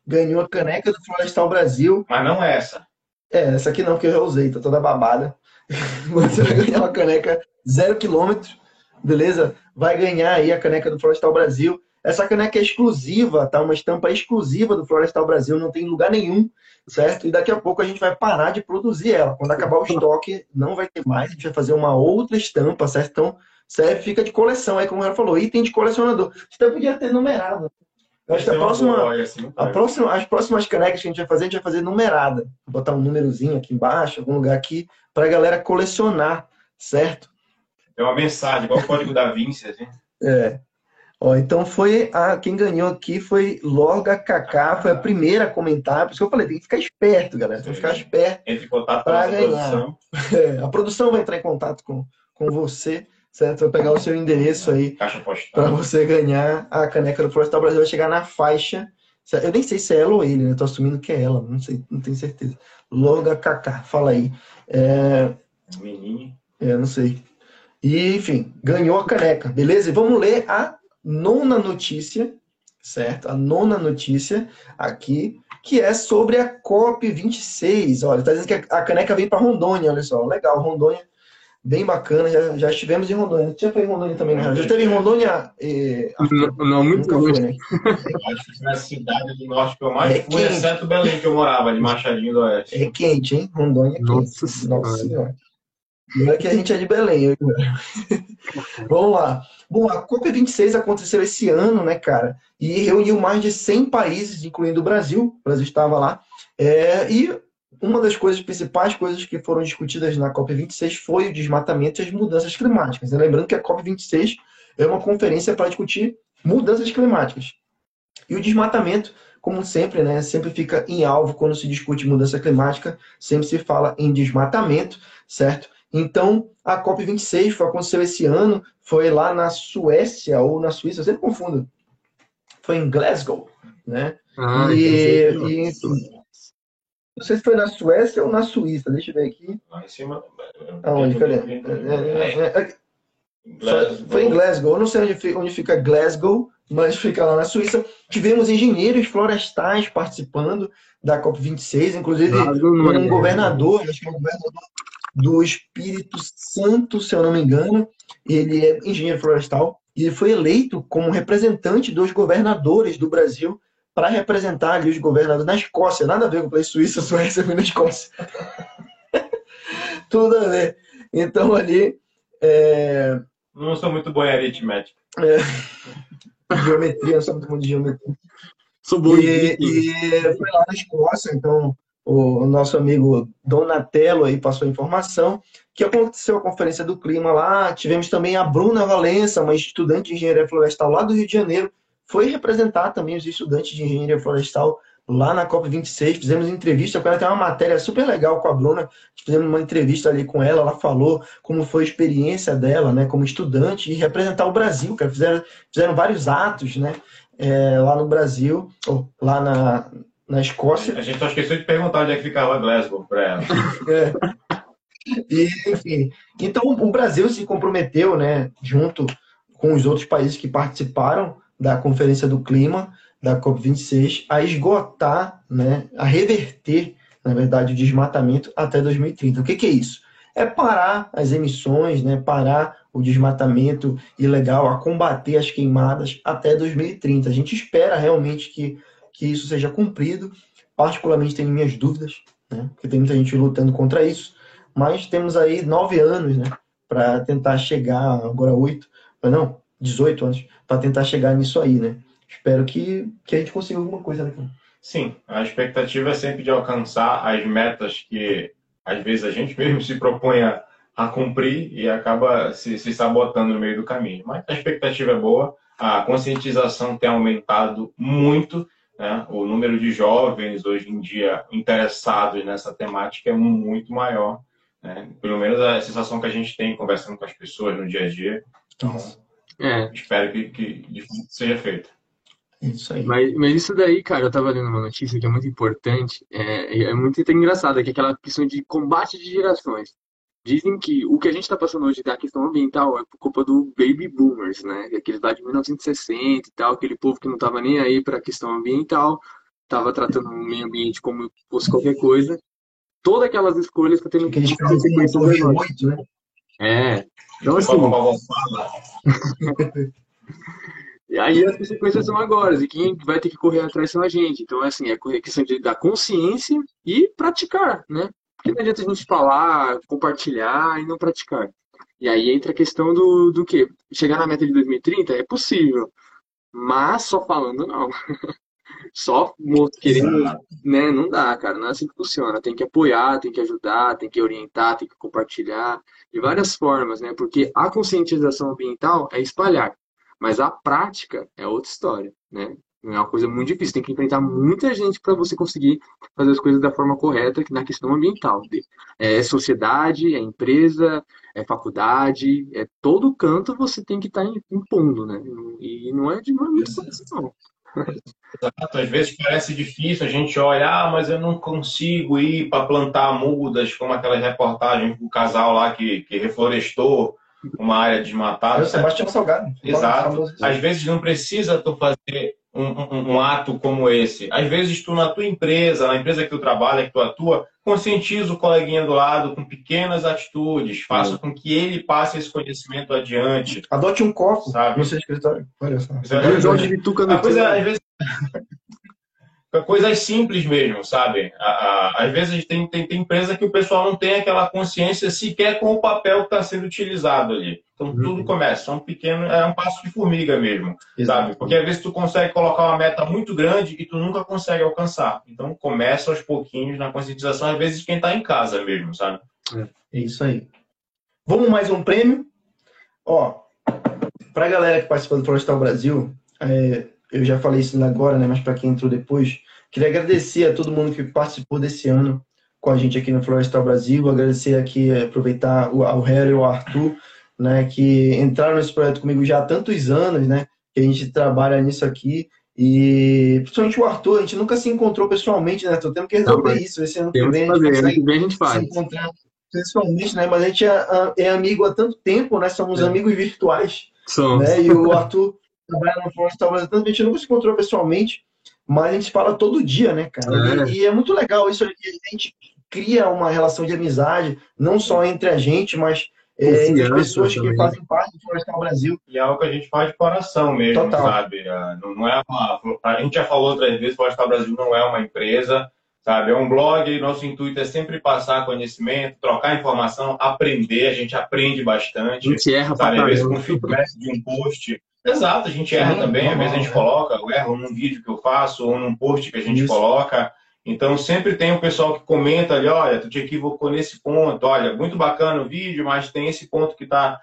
S1: Ganhou a caneca do Florestal Brasil.
S2: Mas não é essa.
S1: É, essa aqui não, que eu já usei, tá toda babada. Você vai ganhar uma caneca zero quilômetro, beleza? Vai ganhar aí a caneca do Florestal Brasil. Essa caneca é exclusiva, tá? Uma estampa exclusiva do Florestal Brasil, não tem em lugar nenhum, certo? E daqui a pouco a gente vai parar de produzir ela. Quando acabar o estoque, não vai ter mais, a gente vai fazer uma outra estampa, certo? Então, serve, fica de coleção aí, como ela falou, item de colecionador. Você podia ter numerado. Eu acho que a próxima,
S2: boa, assim,
S1: a próxima, as próximas canecas que a gente vai fazer, a gente vai fazer numerada. Vou botar um númerozinho aqui embaixo, algum lugar aqui, para a galera colecionar, certo?
S2: É uma mensagem, igual o código da Vinci, assim.
S1: É. Ó, então foi a quem ganhou aqui foi Loga Kaká, foi a primeira a comentar. Por isso que eu falei, tem que ficar esperto, galera. Tem que ficar esperto.
S2: Entre em contato com a
S1: ganhar.
S2: produção.
S1: É, a produção vai entrar em contato com, com você, certo? Vai pegar o seu endereço aí para você ganhar a caneca do Florestal Brasil. Vai chegar na faixa. Eu nem sei se é ela ou ele, né? Eu tô assumindo que é ela, não sei, não tenho certeza. Loga Kaká, fala aí. É,
S2: Menino.
S1: é, não sei. E, enfim, ganhou a caneca, beleza? E vamos ler a nona notícia, certo? A nona notícia aqui, que é sobre a COP26. Olha, tá dizendo que a caneca vem para Rondônia, olha só. Legal, Rondônia, bem bacana. Já, já estivemos em Rondônia. Você já foi em Rondônia também, né? Já esteve em Rondônia? eh,
S3: Não, não, muito
S1: Nunca
S3: longe.
S1: foi, né?
S2: Acho que foi a cidade do norte que eu mais
S1: É
S2: fui,
S1: quente.
S2: exceto Belém, que eu morava, de Machadinho do Oeste.
S1: É quente, hein? Rondônia é quente.
S3: Nossa
S1: Nossa
S3: Senhora.
S1: Senhora. Não é que a gente é de Belém. eu. Vamos lá. Bom, a COP26 aconteceu esse ano, né, cara? E reuniu mais de 100 países, incluindo o Brasil. O Brasil estava lá. É, e uma das coisas, principais coisas que foram discutidas na COP26 foi o desmatamento e as mudanças climáticas. E lembrando que a COP26 é uma conferência para discutir mudanças climáticas. E o desmatamento, como sempre, né, sempre fica em alvo quando se discute mudança climática, sempre se fala em desmatamento, certo? Então, a COP26 foi, aconteceu esse ano, foi lá na Suécia ou na Suíça, eu sempre confundo. Foi em Glasgow, né?
S3: Ah,
S1: E-
S3: então,
S1: e- Não sei se foi na Suécia ou na Suíça, deixa eu ver aqui.
S2: Lá em cima.
S1: Aonde? Cadê? É, é, é, é, foi, em Glasgow, eu não sei onde fica, onde fica Glasgow, mas fica lá na Suíça. Tivemos engenheiros florestais participando da COP26, inclusive
S3: Glasgow é-
S1: um governador, acho que é um governador do Espírito Santo, se eu não me engano, ele é engenheiro florestal e ele foi eleito como representante dos governadores do Brasil para representar ali os governadores na Escócia. Nada a ver com o país Suíça, Suécia foi na Escócia. Tudo a ver. Então ali é,
S2: Não sou muito bom em aritmética.
S1: geometria, não sou muito bom de geometria.
S3: Sou bom
S1: E, e foi lá na Escócia, então o, nosso amigo Donatello aí passou a informação que aconteceu a conferência do clima lá. Tivemos também a Bruna Valença, uma estudante de engenharia florestal lá do Rio de Janeiro, foi representar também os estudantes de engenharia florestal lá na COP26. Fizemos entrevista com ela, tem uma matéria super legal com a Bruna. Fizemos uma entrevista ali com ela, ela falou como foi a experiência dela, né, como estudante e representar o Brasil, cara. Fizeram, fizeram vários atos, né, é, lá no Brasil, ou lá na, na Escócia.
S2: A gente só esqueceu de perguntar onde é que ficava Glasgow pra ela.
S1: É. E, enfim, então o Brasil se comprometeu, né, junto com os outros países que participaram da Conferência do Clima, da COP26, a esgotar, né, a reverter, na verdade, o desmatamento até 2030. O que, que é isso? é parar as emissões, né, parar o desmatamento ilegal, a combater as queimadas até 2030. A gente espera realmente que, que isso seja cumprido. Particularmente tenho minhas dúvidas, né, porque tem muita gente lutando contra isso, mas temos aí nove anos né, para tentar chegar, agora oito, não, 18 anos, para tentar chegar nisso aí, né? Espero que, que a gente consiga alguma coisa, né?
S2: Sim, a expectativa é sempre de alcançar as metas que às vezes a gente mesmo se propõe a, a cumprir e acaba se, se sabotando no meio do caminho. Mas a expectativa é boa, a conscientização tem aumentado muito, né? o número de jovens hoje em dia interessados nessa temática é muito maior. Né? Pelo menos a sensação que a gente tem conversando com as pessoas no dia a dia. Então, é. espero que, que seja feito.
S3: Isso aí. Mas, mas isso daí, cara, eu tava lendo uma notícia que é muito importante, é, é muito engraçado, que é aquela questão de combate de gerações. Dizem que o que a gente está passando hoje da questão ambiental é por culpa do baby boomers, né? Aqueles lá de 1960 e tal, aquele povo que não estava nem aí para a questão ambiental, estava tratando o meio ambiente como fosse qualquer coisa. Todas aquelas escolhas que tendo
S1: que consequências enormes. Né?
S3: É. Então, assim. E aí as consequências são agora, e quem vai ter que correr atrás são a gente. Então, assim, é questão de, da consciência e praticar, né? Porque não adianta a gente falar, compartilhar e não praticar. E aí entra a questão do, do quê? Chegar na meta de 2030 é possível, mas só falando não. só querendo, né? Não dá, cara, não é assim que funciona. Tem que apoiar, tem que ajudar, tem que orientar, tem que compartilhar, de várias formas, né? Porque a conscientização ambiental é espalhar. Mas a prática é outra história, né? É uma coisa muito difícil. Tem que enfrentar muita gente para você conseguir fazer as coisas da forma correta na questão ambiental. É sociedade, é empresa, é faculdade, é todo canto você tem que estar tá impondo, né? E não é de uma muito fácil, não.
S2: Exato, às vezes parece difícil, a gente olha, ah, mas eu não consigo ir para plantar mudas, como aquela reportagem do casal lá que, que reflorestou uma área desmatada. É
S1: o Sebastião Salgado.
S2: Exato. Às vezes não precisa tu fazer um, um, um, ato como esse. Às vezes tu na tua empresa, na empresa que tu trabalha, que tu atua, conscientiza o coleguinha do lado com pequenas atitudes, faça com que ele passe esse conhecimento adiante.
S1: Adote um copo sabe? no seu escritório. Olha só.
S2: Jorge Vituca no coisa, às vezes coisas simples mesmo, sabe? Às vezes tem, tem, tem, empresa que o pessoal não tem aquela consciência sequer com o papel que está sendo utilizado ali. Então uhum. tudo começa, é um pequeno, é um passo de formiga mesmo, Exato. sabe? Porque às vezes tu consegue colocar uma meta muito grande e tu nunca consegue alcançar. Então começa aos pouquinhos na conscientização, às vezes quem está em casa mesmo, sabe?
S1: É, é isso aí. Vamos mais um prêmio? Ó, para a galera que participa do Florestal Brasil, é, eu já falei isso agora, né? Mas para quem entrou depois, queria agradecer a todo mundo que participou desse ano com a gente aqui no Florestal Brasil, agradecer aqui, aproveitar o, ao Harry e o Arthur, né? Que entraram nesse projeto comigo já há tantos anos, né? Que a gente trabalha nisso aqui. E principalmente o Arthur, a gente nunca se encontrou pessoalmente, né? Tô tendo que resolver Não, isso. Esse ano que vem,
S3: a gente, a gente faz.
S1: se encontrar pessoalmente, né? Mas a gente é, é amigo há tanto tempo, né? Somos é. amigos virtuais. Somos. Né? E o Arthur trabalha no Florestal Brasil, a gente nunca se encontrou pessoalmente, mas a gente fala todo dia, né, cara? É. E, e, é muito legal isso, a gente cria uma relação de amizade, não só entre a gente, mas é, entre as pessoas também. que fazem parte do Florestal Brasil.
S2: E é algo que a gente faz de coração mesmo, Total. sabe? Ah, não é uma, a gente já falou outras vezes, Florestal Brasil não é uma empresa, sabe? É um blog, nosso intuito é sempre passar conhecimento, trocar informação, aprender, a gente aprende bastante.
S3: A gente erra
S2: sabe? Às vezes com feedback de um post, Exato, a gente erra também, às vezes a gente coloca, eu erro num vídeo que eu faço ou num post que a gente Isso. coloca. Então sempre tem o pessoal que comenta ali, olha, tu te equivocou nesse ponto, olha, muito bacana o vídeo, mas tem esse ponto que tá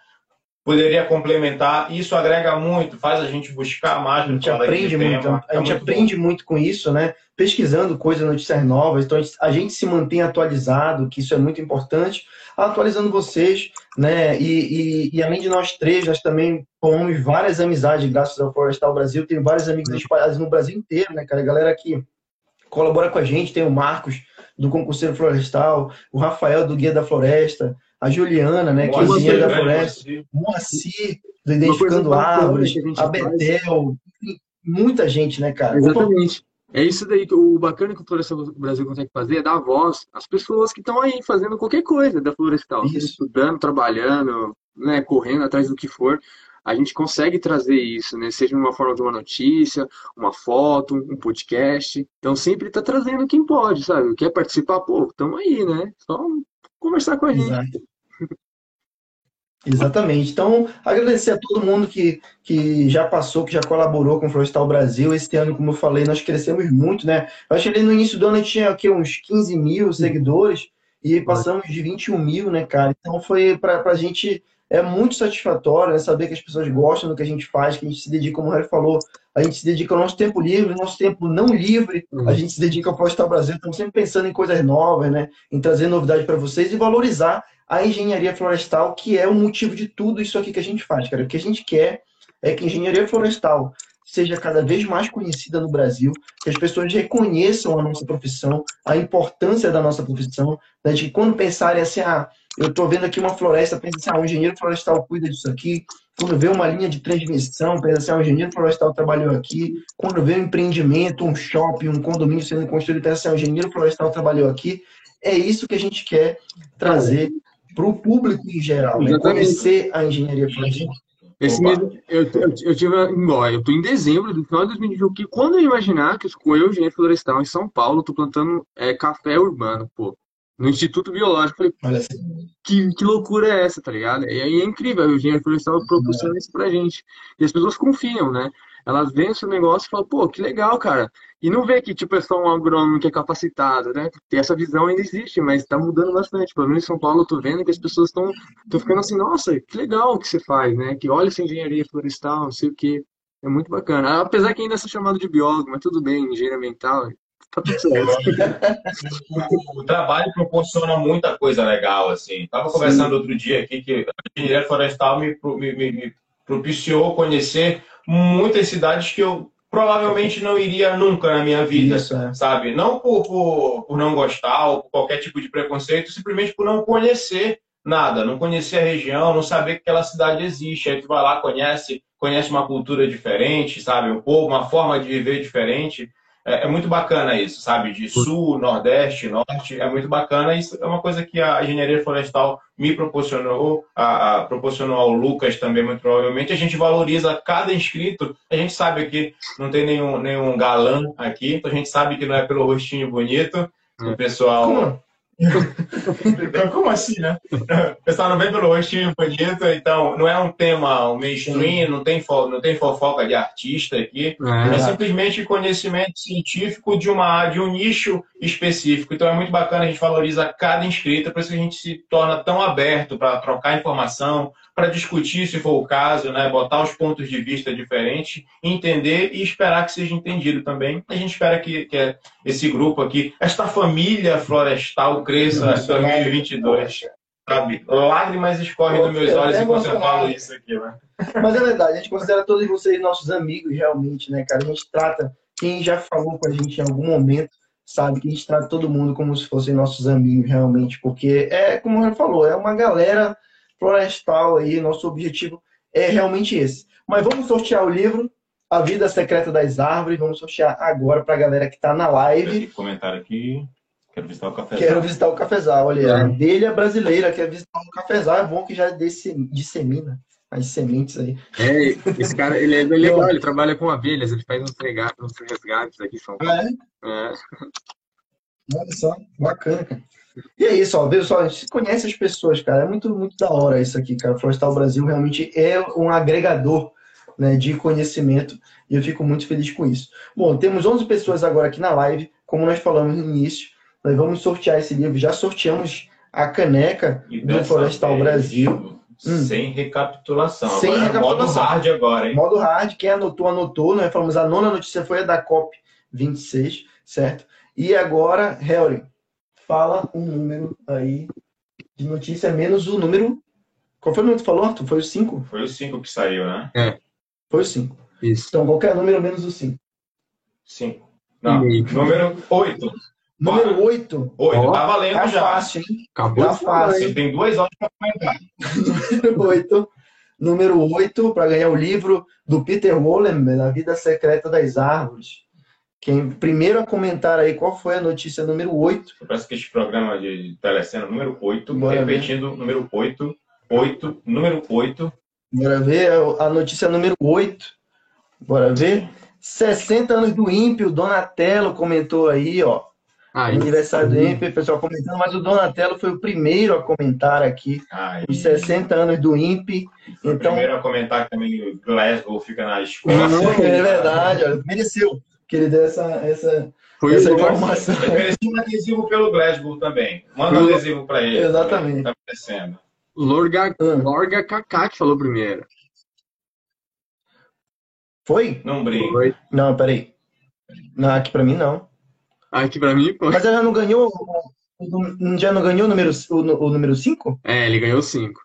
S2: poderia complementar. Isso agrega muito, faz a gente buscar mais.
S1: A gente aprende muito, tema. a gente é muito aprende bom. muito com isso, né? Pesquisando coisas, notícias novas. Então a gente, a gente, se mantém atualizado, que isso é muito importante. Atualizando vocês, né? E, e, e além de nós três, nós também formamos várias amizades graças ao Florestal Brasil. Tenho vários amigos espalhados no Brasil inteiro, né, cara? A galera que colabora com a gente, tem o Marcos do Concurseiro Florestal, o Rafael do Guia da Floresta, a Juliana, né, que é engenheira da floresta, Moacir, do Identificando Árvores, a Betel, muita gente, né, cara?
S3: Exatamente. É isso daí que o bacana que o Florestal Brasil consegue fazer é dar voz às pessoas que estão aí fazendo qualquer coisa da florestal,
S1: Isso.
S3: estudando, trabalhando, né, correndo atrás do que for. A gente consegue trazer isso, né? Seja uma forma de uma notícia, uma foto, um podcast. Então sempre está trazendo quem pode, sabe? Quer participar, pô, estamos aí, né? Só conversar com a gente.
S1: Exato. Exatamente. Então, agradecer a todo mundo que, que já passou, que já colaborou com o Florestal Brasil. Esse ano, como eu falei, nós crescemos muito, né? Eu acho que ali no início do ano a gente tinha aqui, uns 15 mil seguidores e passamos de 21 mil, né, cara? Então, foi para a gente é muito satisfatório né, saber que as pessoas gostam do que a gente faz, que a gente se dedica, como o Harry falou, a gente se dedica ao nosso tempo livre, nosso tempo não livre,
S3: Uhum.
S1: a gente se dedica ao Florestal Brasil. Estamos sempre pensando em coisas novas, né? Em trazer novidade para vocês e valorizar a engenharia florestal, que é o motivo de tudo isso aqui que a gente faz, cara. O que a gente quer é que a engenharia florestal seja cada vez mais conhecida no Brasil, que as pessoas reconheçam a nossa profissão, a importância da nossa profissão, né? de que quando pensarem assim, ah, eu estou vendo aqui uma floresta, pensa assim, ah, o engenheiro florestal cuida disso aqui. Quando vê uma linha de transmissão, pensa assim, ah, o engenheiro florestal trabalhou aqui. Quando vê um empreendimento, um shopping, um condomínio sendo construído, pensa assim, ah, o engenheiro florestal trabalhou aqui. É isso que a gente quer trazer para o público em geral, né? Conhecer a engenharia florestal.
S3: Esse mês, eu, eu, eu tive, ó, eu tô em dezembro do final de 2021, que quando eu imaginar que com eu, engenheiro florestal, em São Paulo, tô plantando é, café urbano, pô, no Instituto Biológico, falei, que, que loucura é essa, tá ligado? E aí é incrível, o engenheiro florestal proporciona isso pra gente. E as pessoas confiam, né? Elas veem o seu negócio e falam, pô, que legal, cara. E não vê que, tipo, é só um agrônomo que é capacitado, né? Porque essa visão ainda existe, mas tá mudando bastante. Pelo menos em São Paulo eu tô vendo que as pessoas estão ficando assim, nossa, que legal o que você faz, né? Que olha essa engenharia florestal, não sei o quê. É muito bacana. Apesar que ainda sou chamado de biólogo, mas tudo bem, engenharia ambiental, tá tudo certo.
S2: O, trabalho proporciona muita coisa legal, assim. Tava
S1: Sim.
S2: conversando outro dia aqui que a engenharia florestal me- me- me propiciou conhecer muitas cidades que eu provavelmente não iria nunca na minha vida.
S1: isso, é.
S2: sabe? Não por, por, por não gostar ou por qualquer tipo de preconceito, simplesmente por não conhecer nada, não conhecer a região, não saber que aquela cidade existe. Aí tu vai lá, conhece, conhece uma cultura diferente, sabe? Um povo, uma forma de viver diferente. É, é muito bacana isso, sabe? De sul, nordeste, norte, é muito bacana. Isso é uma coisa que a engenharia florestal me proporcionou, a, a- proporcionou ao Lucas também, muito provavelmente. A gente valoriza cada inscrito. A gente sabe que não tem nenhum, nenhum galã aqui, então a gente sabe que não é pelo rostinho bonito. O pessoal.
S1: Como?
S2: Então, Como assim, né? O pessoal não vem pelo rostinho bonito, então não é um tema um mainstream, não tem, fo- não tem fofoca de artista aqui. É
S3: É,
S2: simplesmente conhecimento científico de uma de um nicho específico. Então é muito bacana, a gente valoriza cada inscrito, por isso que a gente se torna tão aberto para trocar informação, para discutir, se for o caso, né? botar os pontos de vista diferentes, entender e esperar que seja entendido também. A gente espera que, que esse grupo aqui, esta família florestal cresça em 2022. Sabe? Lágrimas escorrem dos meus olhos
S1: é
S2: enquanto eu falo isso aqui, né?
S1: Mas é verdade, a gente considera todos vocês nossos amigos, realmente, né, cara? A gente trata, quem já falou com a gente em algum momento, sabe que a gente trata todo mundo como se fossem nossos amigos, realmente, porque é, como ele falou, é uma galera florestal aí, nosso objetivo é realmente esse. Mas vamos sortear o livro A Vida Secreta das Árvores, vamos sortear agora pra galera que tá na live.
S2: Comentário aqui. Quero visitar o café.
S1: Quero visitar o cafezal, olha, a
S3: É.
S1: abelha brasileira quer visitar o cafezal, é bom que já disse- dissemina as sementes aí.
S3: é, esse cara, ele é legal, ele trabalha com abelhas, ele faz uns resgates, uns resgates aqui em São Paulo.
S1: Ah, é?
S3: É.
S1: Olha só, bacana, cara. E é isso, ó, viu só, você conhece as pessoas, cara, é muito, muito da hora isso aqui, cara. O Florestal Brasil realmente é um agregador, né, de conhecimento e eu fico muito feliz com isso. Bom, temos 11 pessoas agora aqui na live, como nós falamos no início, nós vamos sortear esse livro, já sorteamos a caneca
S2: E
S1: do Florestal Brasil. Hum.
S2: Sem recapitulação.
S1: Sem
S2: agora
S1: recapitulação.
S2: modo hard agora, hein?
S1: Modo hard, quem anotou, anotou. Nós falamos a nona notícia foi a da COP 26, certo? E agora, Harry, fala um número aí de notícia menos o número. Qual foi o número que tu falou, Arthur? Foi o 5?
S2: Foi o 5 que saiu, né?
S1: Foi o 5.
S3: Isso.
S1: Então, qualquer número menos o 5.
S2: 5. Não,
S3: E-
S2: número 8.
S1: Número 8.
S2: 8.
S3: Ó,
S2: Tá valendo
S1: Tá
S2: já.
S1: fácil, hein?
S3: Acabou
S1: Tá fácil.
S2: Você tem duas horas para comentar.
S1: Número 8. Número 8, para ganhar o livro do Peter Wollenberg, A Vida Secreta das Árvores. Quem primeiro a comentar aí qual foi a notícia número 8.
S2: Parece que este programa de telecena número 8,
S1: Bora
S2: repetindo, número 8, 8, número 8.
S1: Bora ver a notícia número 8. Bora ver. 60 anos do ímpio, Donatello comentou aí, ó.
S3: Aí,
S1: Aniversário do ímpio, o pessoal comentando, mas o Donatello foi o primeiro a comentar aqui
S2: Aí,
S1: os 60 anos do INPE. Então,
S2: Primeiro a comentar que também o Glasgow fica na
S1: é
S2: Escócia.
S1: verdade, olha, mereceu que ele dê essa, essa,
S3: foi
S1: essa informação.
S2: Ele merecia um adesivo pelo Glasgow também. Manda um adesivo pra ele.
S1: Exatamente.
S2: Tá merecendo.
S3: Lorga,
S1: Hum.
S3: Lorga Kaká que falou primeiro.
S1: Foi?
S2: Não brinca.
S3: Foi.
S1: Não, peraí. Não, aqui pra mim não.
S3: Aqui pra mim, pô.
S1: Mas ela não ganhou. Já não ganhou o número, o, o número 5?
S3: É, ele ganhou cinco.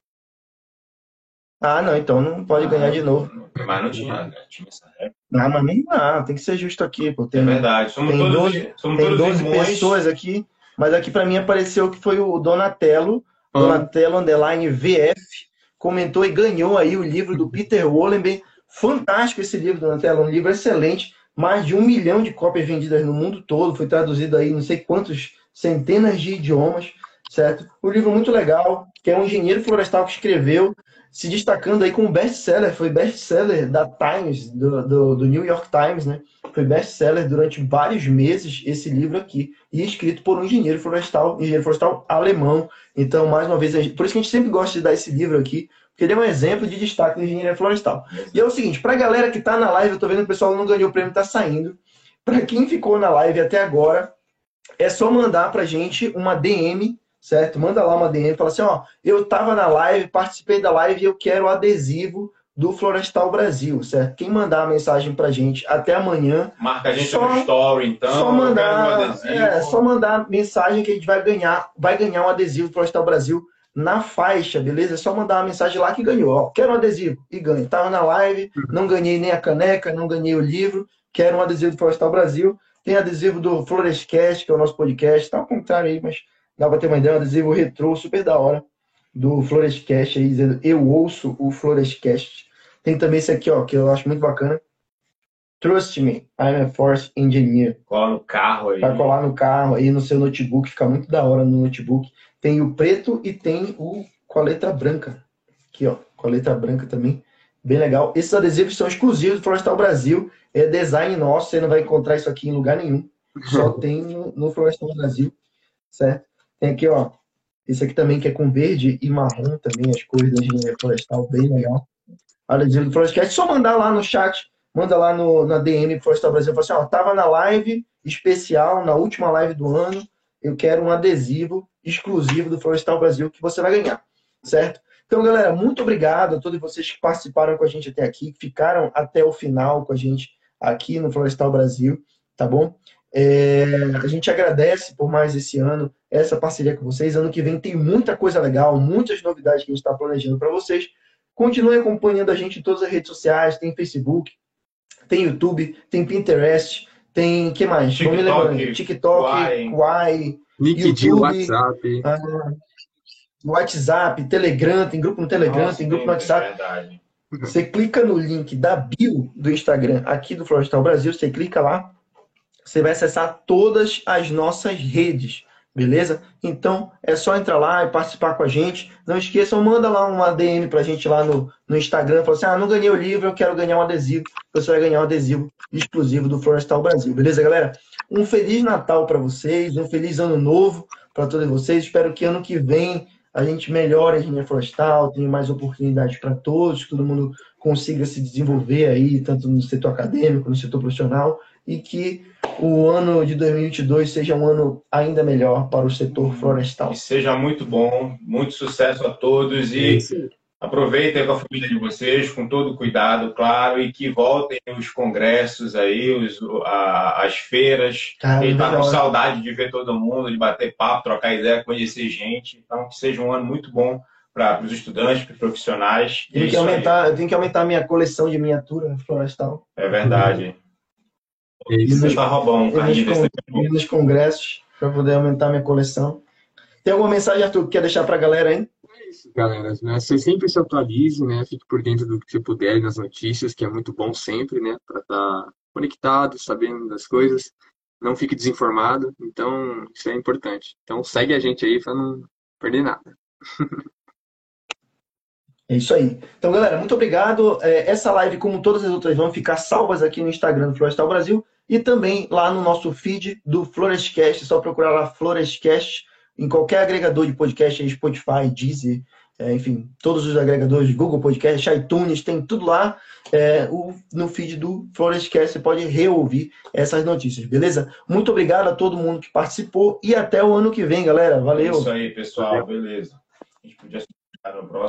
S1: Ah, não, então não pode ganhar de novo.
S2: Mas não tinha, né? tinha essa época.
S1: Não, mas nem não, tem que ser justo aqui, pô.
S2: É
S1: Tem,
S2: verdade. Somos
S1: tem
S2: todos,
S1: 12
S2: somos
S1: tem
S2: todos
S1: 12
S2: irmãos.
S1: pessoas aqui, mas aqui pra mim apareceu que foi o Donatello,
S3: Ah,
S1: Donatello Underline VF, comentou e ganhou aí o livro do Peter Wollenberg. Fantástico esse livro, Donatello, um livro excelente. Mais de um milhão de cópias vendidas no mundo todo, foi traduzido aí não sei quantos centenas de idiomas, certo? Um livro muito legal, que é um engenheiro florestal que escreveu, se destacando aí como best-seller, foi best-seller da Times, do, do, do New York Times, né? Foi best-seller durante vários meses esse livro aqui, e escrito por um engenheiro florestal, engenheiro florestal alemão. Então, mais uma vez, por isso que a gente sempre gosta de dar esse livro aqui, porque ele é um exemplo de destaque da engenharia florestal. E é o seguinte, para a galera que está na live, eu tô vendo que o pessoal não ganhou o prêmio, tá saindo. Para quem ficou na live até agora, é só mandar pra gente uma DM, certo? Manda lá uma DM, fala assim, ó, eu tava na live, participei da live e eu quero o adesivo do Florestal Brasil, certo? Quem mandar a mensagem pra gente até amanhã,
S2: Marca a gente
S1: Só-
S2: no story, então.
S1: só
S2: um
S1: mandar,
S2: adesivo.
S1: é, só mandar mensagem que a gente vai ganhar, vai ganhar um adesivo do Florestal Brasil na faixa, beleza? É só mandar uma mensagem lá que ganhou. Ó, quero um adesivo e ganho. Tava na live, não ganhei nem a caneca, não ganhei o livro, quero um adesivo do Florestal Brasil. Tem adesivo do Florescast, que é o nosso podcast, tá ao contrário aí, mas dá pra ter uma ideia, um adesivo retrô, super da hora, do Florescast aí, dizendo eu ouço o Florescast. Tem também esse aqui, ó, que eu acho muito bacana. Trust me, I'm a force engineer.
S2: Cola no carro aí.
S1: Pra colar no carro aí no seu notebook, fica muito da hora no notebook. Tem o preto e tem o com a letra branca. Aqui, ó, com a letra branca também. Bem legal. Esses adesivos são exclusivos do Florestal Brasil. É design nosso, você não vai encontrar isso aqui em lugar nenhum. Só tem no, no Florestal Brasil, certo? Tem aqui, ó, esse aqui também que é com verde e marrom também, as cores da engenharia florestal, bem legal. Adesivo do Florescast, só mandar lá no chat, manda lá no, na DM Florestal Brasil, fala assim, ó, tava na live especial, na última live do ano, eu quero um adesivo exclusivo do Florestal Brasil que você vai ganhar, certo? Então, galera, muito obrigado a todos vocês que participaram com a gente até aqui, que ficaram até o final com a gente aqui no Florestal Brasil, tá bom? É, a gente agradece por mais esse ano, essa parceria com vocês. Ano que vem tem muita coisa legal, muitas novidades que a gente está planejando para vocês. Continuem acompanhando a gente em todas as redes sociais, tem Facebook, tem YouTube, tem Pinterest, tem que mais? Vamos me
S2: TikTok,
S1: lembrando. TikTok.
S2: Quai,
S3: LinkedIn,
S1: YouTube,
S3: WhatsApp.
S1: ah, WhatsApp, Telegram, tem grupo no Telegram,
S2: Nossa,
S1: tem grupo no WhatsApp.
S2: Verdade.
S1: Você clica no link da bio do Instagram aqui do Florestal Brasil, você clica lá, você vai acessar todas as nossas redes, beleza? Então é só entrar lá e participar com a gente. Não esqueçam, manda lá uma DM pra gente lá no, no Instagram, fala assim: ah, não ganhei o livro, eu quero ganhar um adesivo. Você vai ganhar um adesivo exclusivo do Florestal Brasil, beleza, galera? Um feliz Natal para vocês, um feliz ano novo para todos vocês. Espero que ano que vem a gente melhore a engenharia florestal, tenha mais oportunidades para todos, que todo mundo consiga se desenvolver aí, tanto no setor acadêmico, no setor profissional, e que o ano de 2022 seja um ano ainda melhor para o setor florestal.
S2: Que seja muito bom, muito sucesso a todos e aproveitem com a família de vocês, com todo cuidado, claro, e que voltem os congressos aí, os, a- as feiras.
S1: Cara,
S2: Ele tá com saudade de ver todo mundo, de bater papo, trocar ideia, conhecer gente. Então, que seja um ano muito bom para os estudantes, para os profissionais.
S1: Tem que
S2: aí.
S1: aumentar, eu tenho que aumentar a minha coleção de miniatura florestal.
S2: É verdade.
S3: Isso.
S2: Você tá roubando ainda.
S1: nos, con- nos congressos para poder aumentar a minha coleção. Tem alguma mensagem, Arthur, que quer deixar para a galera aí?
S3: é isso, galera. Né? Você sempre se atualize, né? Fique por dentro do que você puder nas notícias, que é muito bom sempre, né? Para estar tá conectado, sabendo das coisas. Não fique desinformado. Então, isso é importante. Então, segue a gente aí para não perder nada.
S1: É isso aí. Então, galera, muito obrigado. É, essa live, como todas as outras, vão ficar salvas aqui no Instagram do Florestal Brasil e também lá no nosso feed do Florescast. É só procurar lá Florescast em qualquer agregador de podcast, Spotify, Deezer, é, enfim, todos os agregadores, Google Podcast, iTunes, tem tudo lá é, o, no feed do Florescast. Você pode reouvir essas notícias, beleza? Muito obrigado a todo mundo que participou e até o ano que vem, galera. Valeu. É
S2: isso aí, pessoal. Beleza. A gente podia no próximo.